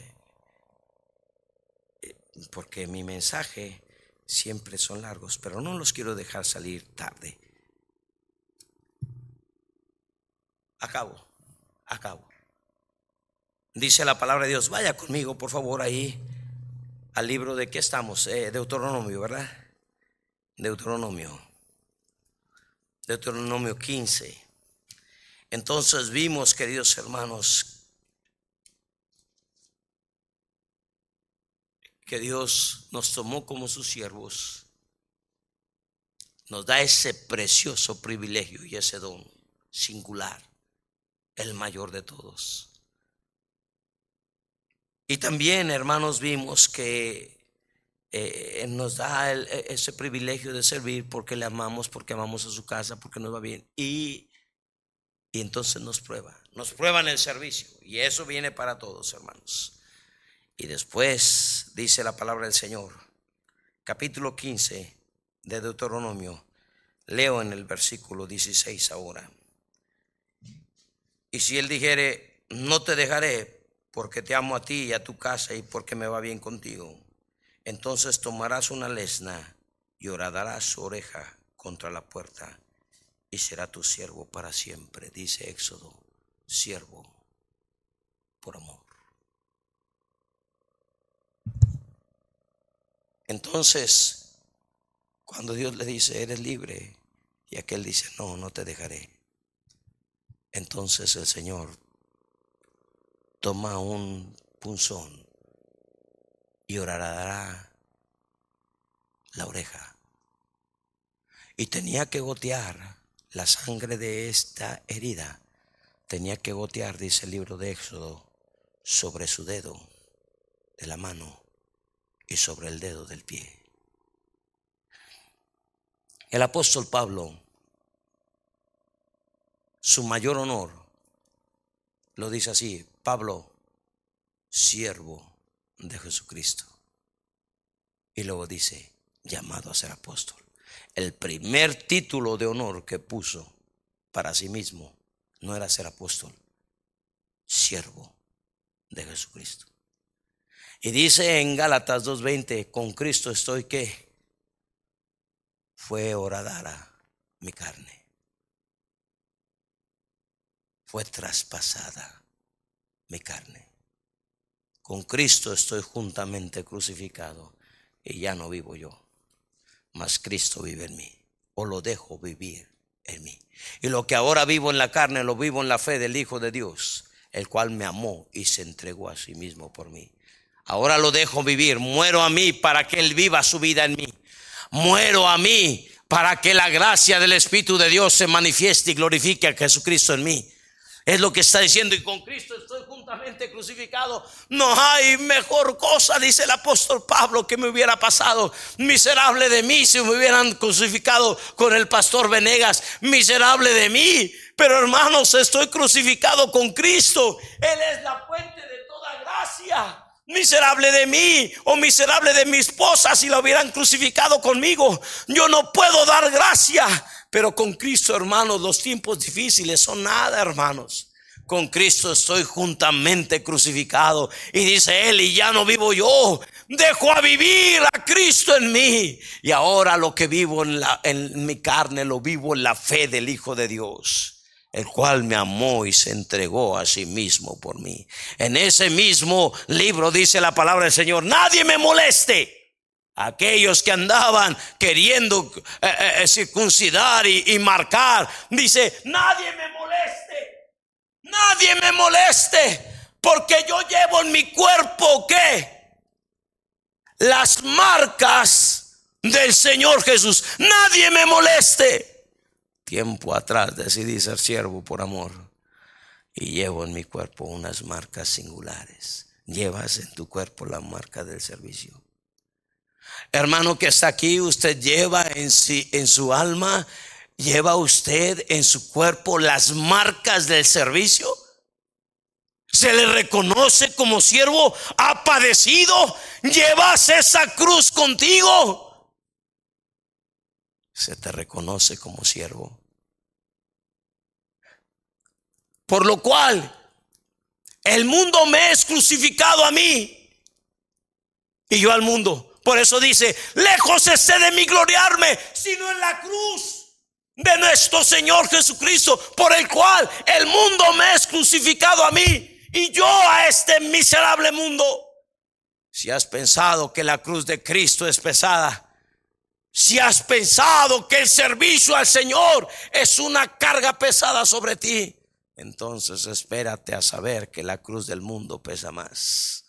eh, porque mi mensaje siempre son largos, pero no los quiero dejar salir tarde. Acabo, acabo. Dice la palabra de Dios, vaya conmigo por favor ahí al libro de qué estamos, eh, Deuteronomio, ¿verdad? Deuteronomio. Deuteronomio 15. Entonces vimos, queridos hermanos, que Dios nos tomó como sus siervos, nos da ese precioso privilegio y ese don singular, el mayor de todos. Y también, hermanos, vimos que eh, nos da e, ese privilegio de servir porque le amamos, porque amamos a su casa, porque nos va bien. Y, y entonces nos prueba, nos prueba en el servicio. Y eso viene para todos, hermanos. Y después dice la palabra del Señor, capítulo 15 de Deuteronomio, leo en el versículo 16 ahora. Y si él dijere, no te dejaré porque te amo a ti y a tu casa y porque me va bien contigo entonces tomarás una lesna y horadarás su oreja contra la puerta y será tu siervo para siempre, dice Éxodo, siervo por amor. Entonces, cuando Dios le dice, eres libre, y aquel dice, no, no te dejaré, entonces el Señor toma un punzón y orará la oreja. Y tenía que gotear la sangre de esta herida. Tenía que gotear, dice el libro de Éxodo, sobre su dedo de la mano y sobre el dedo del pie. El apóstol Pablo, su mayor honor, lo dice así, Pablo, siervo de Jesucristo. Y luego dice, llamado a ser apóstol. El primer título de honor que puso para sí mismo no era ser apóstol, siervo de Jesucristo. Y dice en Gálatas 2.20, con Cristo estoy que fue horadara mi carne, fue traspasada mi carne. Con Cristo estoy juntamente crucificado y ya no vivo yo, mas Cristo vive en mí, o lo dejo vivir en mí. Y lo que ahora vivo en la carne, lo vivo en la fe del Hijo de Dios, el cual me amó y se entregó a sí mismo por mí. Ahora lo dejo vivir, muero a mí para que Él viva su vida en mí. Muero a mí para que la gracia del Espíritu de Dios se manifieste y glorifique a Jesucristo en mí. Es lo que está diciendo. Y con Cristo estoy juntamente crucificado. No hay mejor cosa, dice el apóstol Pablo, que me hubiera pasado. Miserable de mí si me hubieran crucificado con el pastor Venegas. Miserable de mí. Pero hermanos, estoy crucificado con Cristo. Él es la fuente de toda gracia. Miserable de mí o miserable de mi esposa si la hubieran crucificado conmigo. Yo no puedo dar gracia pero con Cristo, hermanos, los tiempos difíciles son nada, hermanos. Con Cristo estoy juntamente crucificado. Y dice Él, y ya no vivo yo, dejo a vivir a Cristo en mí. Y ahora lo que vivo en, la, en mi carne, lo vivo en la fe del Hijo de Dios el cual me amó y se entregó a sí mismo por mí. En ese mismo libro dice la palabra del Señor, nadie me moleste aquellos que andaban queriendo eh, eh, eh, circuncidar y, marcar, dice, nadie me moleste, nadie me moleste, porque yo llevo en mi cuerpo que las marcas del Señor Jesús, nadie me moleste. Tiempo atrás decidí ser siervo por amor y llevo en mi cuerpo unas marcas singulares. Llevas en tu cuerpo la marca del servicio Hermano que está aquí, usted lleva en, en su alma, lleva usted en su cuerpo las marcas del servicio. Se le reconoce como siervo, ha padecido, llevas esa cruz contigo. Se te reconoce como siervo. Por lo cual, el mundo me es crucificado a mí y yo al mundo. Por eso dice, lejos esté de mí gloriarme, sino en la cruz de nuestro Señor Jesucristo, por el cual el mundo me es crucificado a mí y yo a este miserable mundo. Si has pensado que la cruz de Cristo es pesada, si has pensado que el servicio al Señor es una carga pesada sobre ti, entonces espérate a saber que la cruz del mundo pesa más.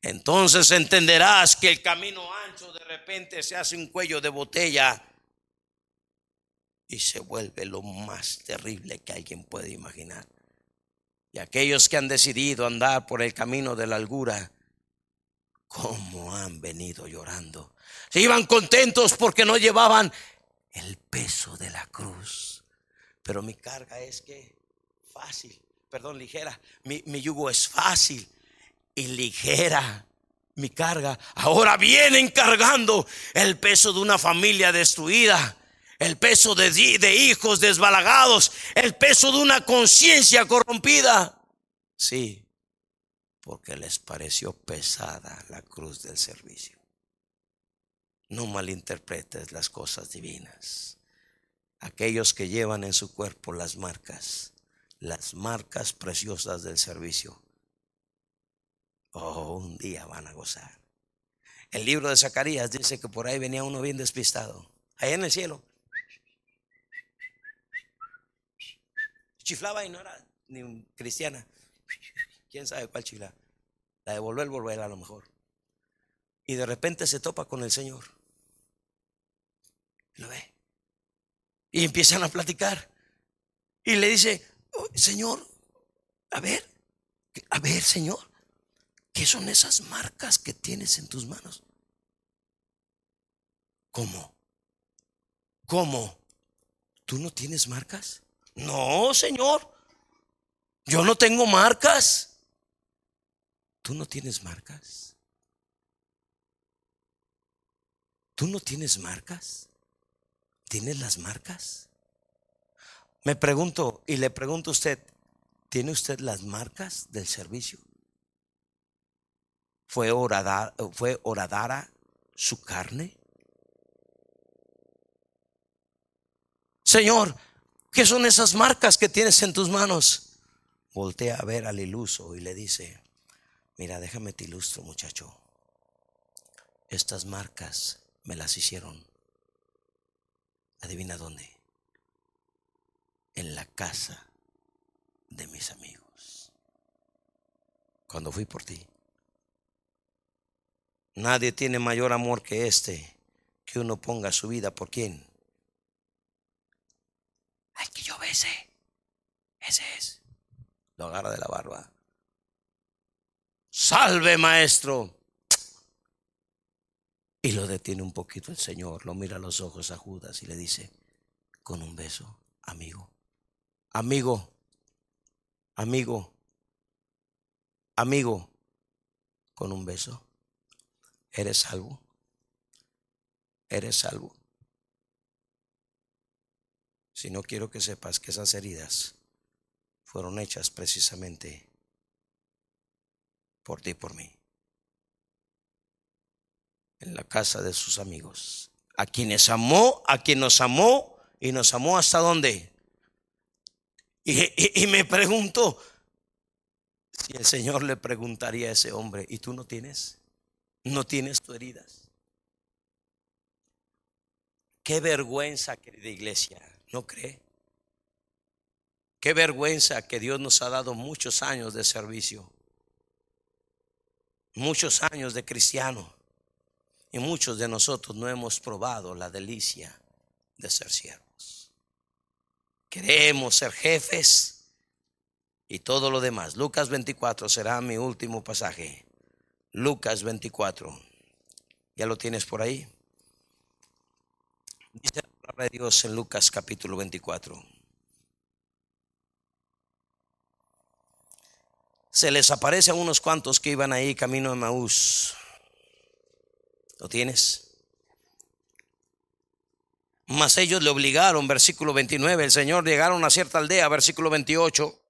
Entonces entenderás que el camino ancho de repente se hace un cuello de botella y se vuelve lo más terrible que alguien puede imaginar. Y aquellos que han decidido andar por el camino de la algura, ¿cómo han venido llorando? Se iban contentos porque no llevaban el peso de la cruz. Pero mi carga es que fácil, perdón, ligera, mi, mi yugo es fácil y ligera mi carga. Ahora vienen cargando el peso de una familia destruida, el peso de, de hijos desbalagados, el peso de una conciencia corrompida. Sí, porque les pareció pesada la cruz del servicio. No malinterpretes las cosas divinas. Aquellos que llevan en su cuerpo las marcas, las marcas preciosas del servicio, Oh, un día van a gozar. El libro de Zacarías dice que por ahí venía uno bien despistado. Allá en el cielo. Chiflaba y no era ni cristiana. ¿Quién sabe cuál chifla? La de volver, volver a lo mejor. Y de repente se topa con el Señor. Lo ve. Y empiezan a platicar. Y le dice, oh, Señor, a ver, a ver, Señor. ¿Qué son esas marcas que tienes en tus manos? ¿Cómo? ¿Cómo? ¿Tú no tienes marcas? No, Señor. Yo no tengo marcas. ¿Tú no tienes marcas? ¿Tú no tienes marcas? ¿Tienes las marcas? Me pregunto y le pregunto a usted, ¿tiene usted las marcas del servicio? ¿Fue, oradara, su carne? Señor, ¿qué son esas marcas que tienes en tus manos? Voltea a ver al iluso y le dice, mira, déjame te ilustro muchacho. Estas marcas me las hicieron. Adivina dónde. En la casa de mis amigos. Cuando fui por ti. Nadie tiene mayor amor que este, que uno ponga su vida por quién. Ay, que yo bese. Ese es. Lo agarra de la barba. Salve, maestro. Y lo detiene un poquito el Señor, lo mira a los ojos a Judas y le dice, con un beso, amigo, amigo, amigo, amigo, con un beso. ¿Eres salvo? ¿Eres salvo? Si no quiero que sepas que esas heridas fueron hechas precisamente por ti y por mí. En la casa de sus amigos. A quienes amó, a quien nos amó y nos amó hasta dónde. Y, me pregunto si el Señor le preguntaría a ese hombre, ¿y tú no tienes? no tienes tu heridas. Qué vergüenza, querida iglesia, ¿no cree? Qué vergüenza que Dios nos ha dado muchos años de servicio, muchos años de cristiano, y muchos de nosotros no hemos probado la delicia de ser siervos. Queremos ser jefes y todo lo demás. Lucas 24 será mi último pasaje. Lucas 24. Ya lo tienes por ahí. Dice la palabra de Dios en Lucas capítulo 24. Se les aparece a unos cuantos que iban ahí camino de Maús. ¿Lo tienes? Mas ellos le obligaron, versículo 29, el Señor llegaron a cierta aldea, versículo 28.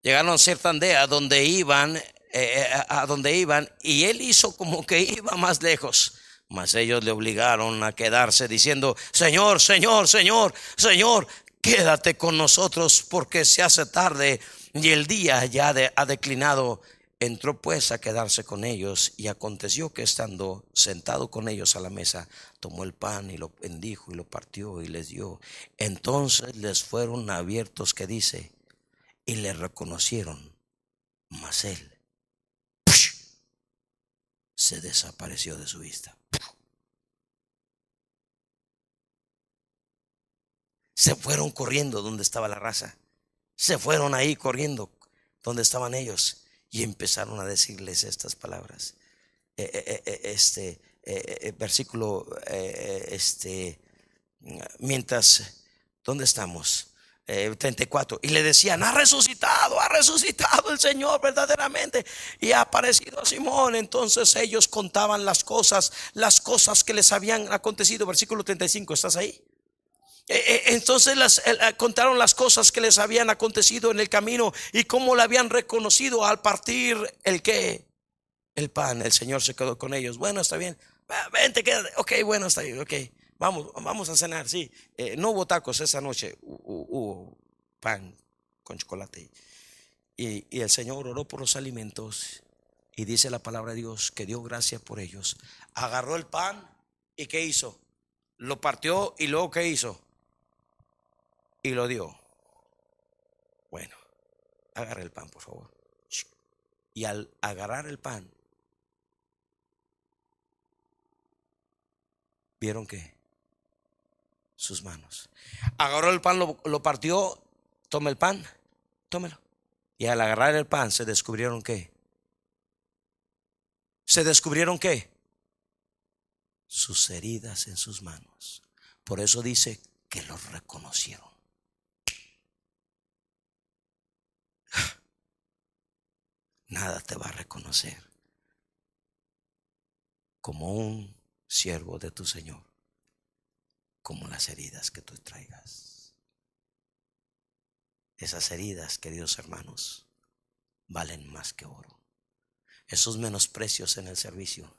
Llegaron a cierta aldea donde iban, eh, eh, a donde iban, y él hizo como que iba más lejos. Mas ellos le obligaron a quedarse diciendo, Señor, Señor, Señor, Señor, quédate con nosotros porque se hace tarde y el día ya ha declinado. Entró pues a quedarse con ellos y aconteció que estando sentado con ellos a la mesa, tomó el pan y lo bendijo y lo partió y les dio. Entonces les fueron abiertos que dice, y le reconocieron, mas él se desapareció de su vista. Se fueron corriendo donde estaba la raza. Se fueron ahí corriendo donde estaban ellos y empezaron a decirles estas palabras. Eh, eh, eh, este versículo, este, mientras, ¿dónde estamos? 34. Y le decían, ha resucitado, ha resucitado el Señor verdaderamente. Y ha aparecido a Simón. Entonces ellos contaban las cosas, las cosas que les habían acontecido. Versículo 35, ¿estás ahí? Entonces las, contaron las cosas que les habían acontecido en el camino y cómo le habían reconocido al partir el que, el pan. El Señor se quedó con ellos. Bueno, está bien. Vente, quédate. Ok, bueno, está bien. Ok. Vamos, vamos a cenar, sí. Eh, no hubo tacos esa noche, hubo pan con chocolate. Y, y, el Señor oró por los alimentos y dice la palabra de Dios que dio gracias por ellos. Agarró el pan y ¿qué hizo? Lo partió y luego ¿qué hizo? Y lo dio. Bueno, agarra el pan, por favor. Y al agarrar el pan, ¿vieron qué? sus manos. Agarró el pan, lo, partió, toma el pan, tómelo. Y al agarrar el pan se descubrieron qué. Se descubrieron qué. Sus heridas en sus manos. Por eso dice que los reconocieron. Nada te va a reconocer como un siervo de tu Señor como las heridas que tú traigas. Esas heridas, queridos hermanos, valen más que oro. Esos menosprecios en el servicio,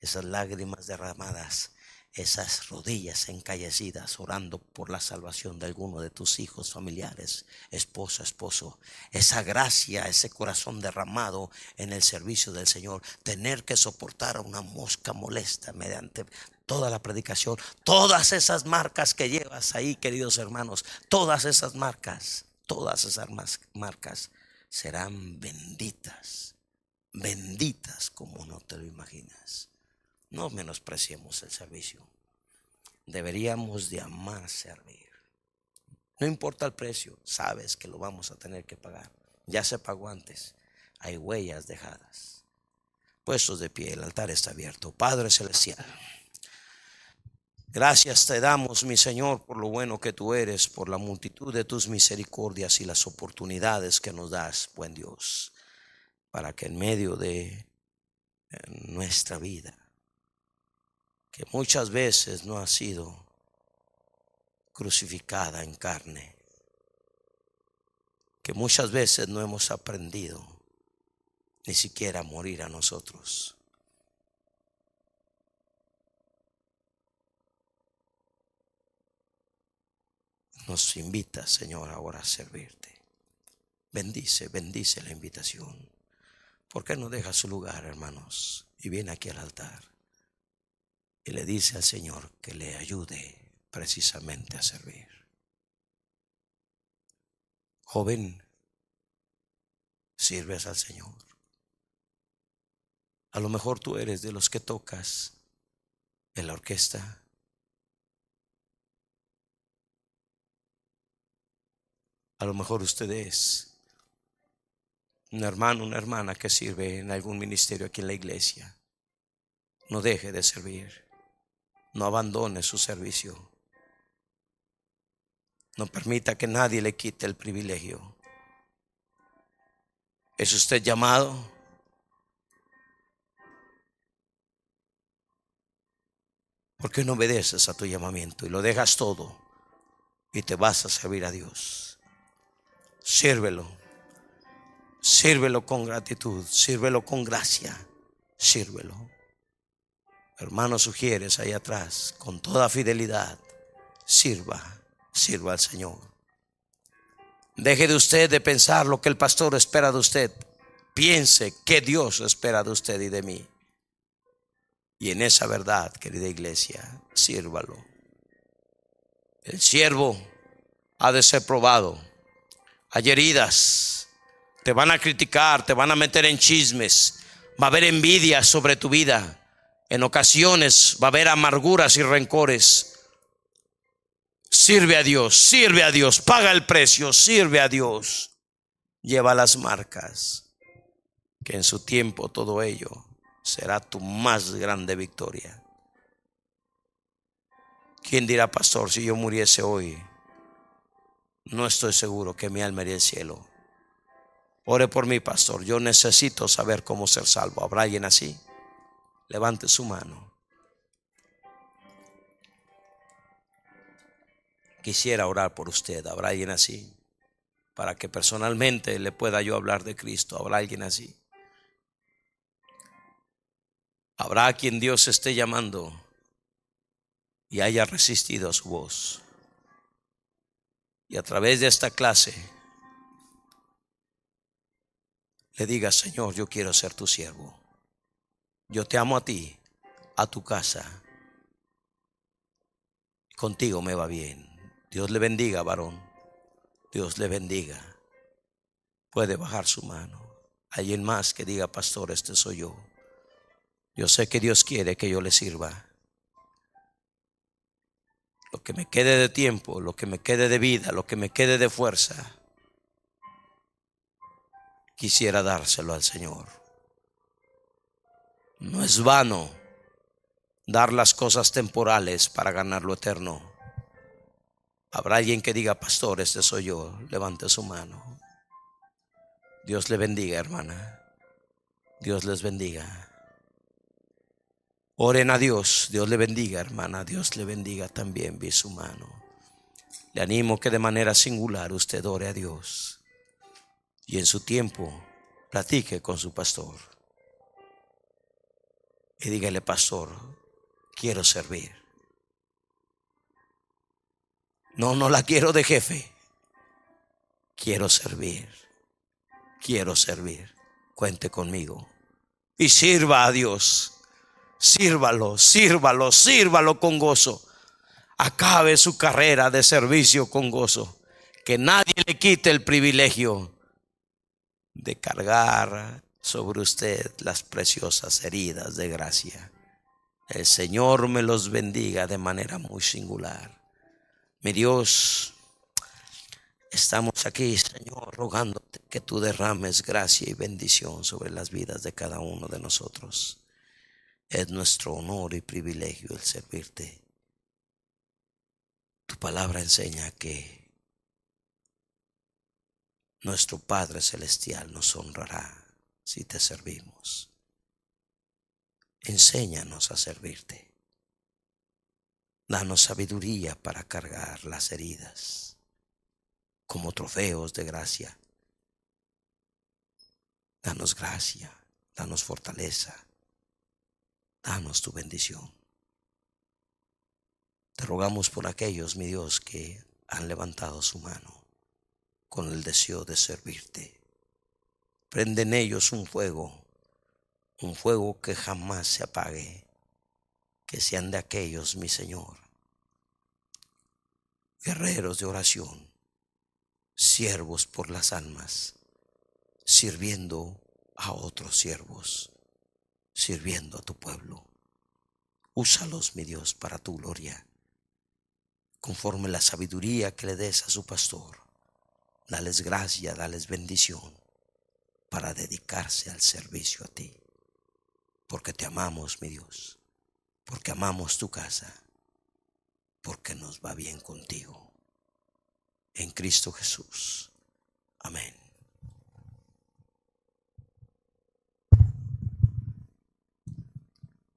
esas lágrimas derramadas, esas rodillas encallecidas orando por la salvación de alguno de tus hijos, familiares, esposa, esposo, esa gracia, ese corazón derramado en el servicio del Señor, tener que soportar a una mosca molesta mediante toda la predicación, todas esas marcas que llevas ahí, queridos hermanos, todas esas marcas, todas esas marcas serán benditas, benditas como no te lo imaginas. No menospreciemos el servicio. Deberíamos de amar servir. No importa el precio, sabes que lo vamos a tener que pagar. Ya se pagó antes. Hay huellas dejadas. Puestos de pie, el altar está abierto. Padre Celestial. Gracias te damos, mi Señor, por lo bueno que tú eres, por la multitud de tus misericordias y las oportunidades que nos das, buen Dios, para que en medio de nuestra vida, que muchas veces no ha sido crucificada en carne, que muchas veces no hemos aprendido ni siquiera a morir a nosotros. nos invita, Señor, ahora a servirte. Bendice, bendice la invitación. ¿Por qué no deja su lugar, hermanos? Y viene aquí al altar. Y le dice al Señor que le ayude precisamente a servir. Joven, sirves al Señor. A lo mejor tú eres de los que tocas en la orquesta, A lo mejor usted es un hermano, una hermana que sirve en algún ministerio aquí en la iglesia. no deje de servir. No abandone su servicio. No permita que nadie le quite el privilegio. ¿Es usted llamado? ¿Por qué no obedeces a tu llamamiento y lo dejas todo y te vas a servir a Dios? Sírvelo. Sírvelo con gratitud, sírvelo con gracia, sírvelo. Hermano, sugieres ahí atrás, con toda fidelidad, sirva, sirva al Señor. Deje de usted de pensar lo que el pastor espera de usted. Piense que Dios espera de usted y de mí. Y en esa verdad, querida iglesia, sírvalo. El siervo ha de ser probado. Hay heridas. Te van a criticar, te van a meter en chismes. Va a haber envidia sobre tu vida. En ocasiones va a haber amarguras y rencores. Sirve a Dios, sirve a Dios, paga el precio, sirve a Dios. Lleva las marcas, que en su tiempo todo ello será tu más grande victoria. ¿Quién dirá, pastor, si yo muriese hoy? No estoy seguro que mi alma iría al cielo. Ore por mí, pastor. Yo necesito saber cómo ser salvo. ¿Habrá alguien así? Levante su mano. Quisiera orar por usted. ¿Habrá alguien así? Para que personalmente le pueda yo hablar de Cristo. ¿Habrá alguien así? Habrá quien Dios esté llamando y haya resistido a su voz. Y a través de esta clase le diga, Señor, yo quiero ser tu siervo. Yo te amo a ti, a tu casa. Contigo me va bien. Dios le bendiga, varón. Dios le bendiga. Puede bajar su mano. Alguien más que diga, pastor, este soy yo. Yo sé que Dios quiere que yo le sirva. Lo que me quede de tiempo, lo que me quede de vida, lo que me quede de fuerza, quisiera dárselo al Señor. No es vano dar las cosas temporales para ganar lo eterno. Habrá alguien que diga, pastor, este soy yo, levante su mano. Dios le bendiga, hermana. Dios les bendiga. Oren a Dios, Dios le bendiga, hermana, Dios le bendiga también, vi su mano. Le animo que de manera singular usted ore a Dios y en su tiempo platique con su pastor. Y dígale, pastor, quiero servir. No, no la quiero de jefe. Quiero servir. Quiero servir. Cuente conmigo. Y sirva a Dios Sírvalo, sírvalo, sírvalo con gozo. Acabe su carrera de servicio con gozo. Que nadie le quite el privilegio de cargar sobre usted las preciosas heridas de gracia. El Señor me los bendiga de manera muy singular. Mi Dios, estamos aquí, Señor, rogándote que tú derrames gracia y bendición sobre las vidas de cada uno de nosotros. Es nuestro honor y privilegio el servirte. Tu palabra enseña que nuestro Padre Celestial nos honrará si te servimos. Enséñanos a servirte. Danos sabiduría para cargar las heridas como trofeos de gracia. Danos gracia, danos fortaleza danos tu bendición. Te rogamos por aquellos, mi Dios, que han levantado su mano con el deseo de servirte. Prende en ellos un fuego, un fuego que jamás se apague, que sean de aquellos, mi Señor, guerreros de oración, siervos por las almas, sirviendo a otros siervos sirviendo a tu pueblo. Úsalos, mi Dios, para tu gloria, conforme la sabiduría que le des a su pastor. Dales gracia, dales bendición para dedicarse al servicio a ti, porque te amamos, mi Dios. porque amamos tu casa, porque nos va bien contigo. En Cristo Jesús. Amén.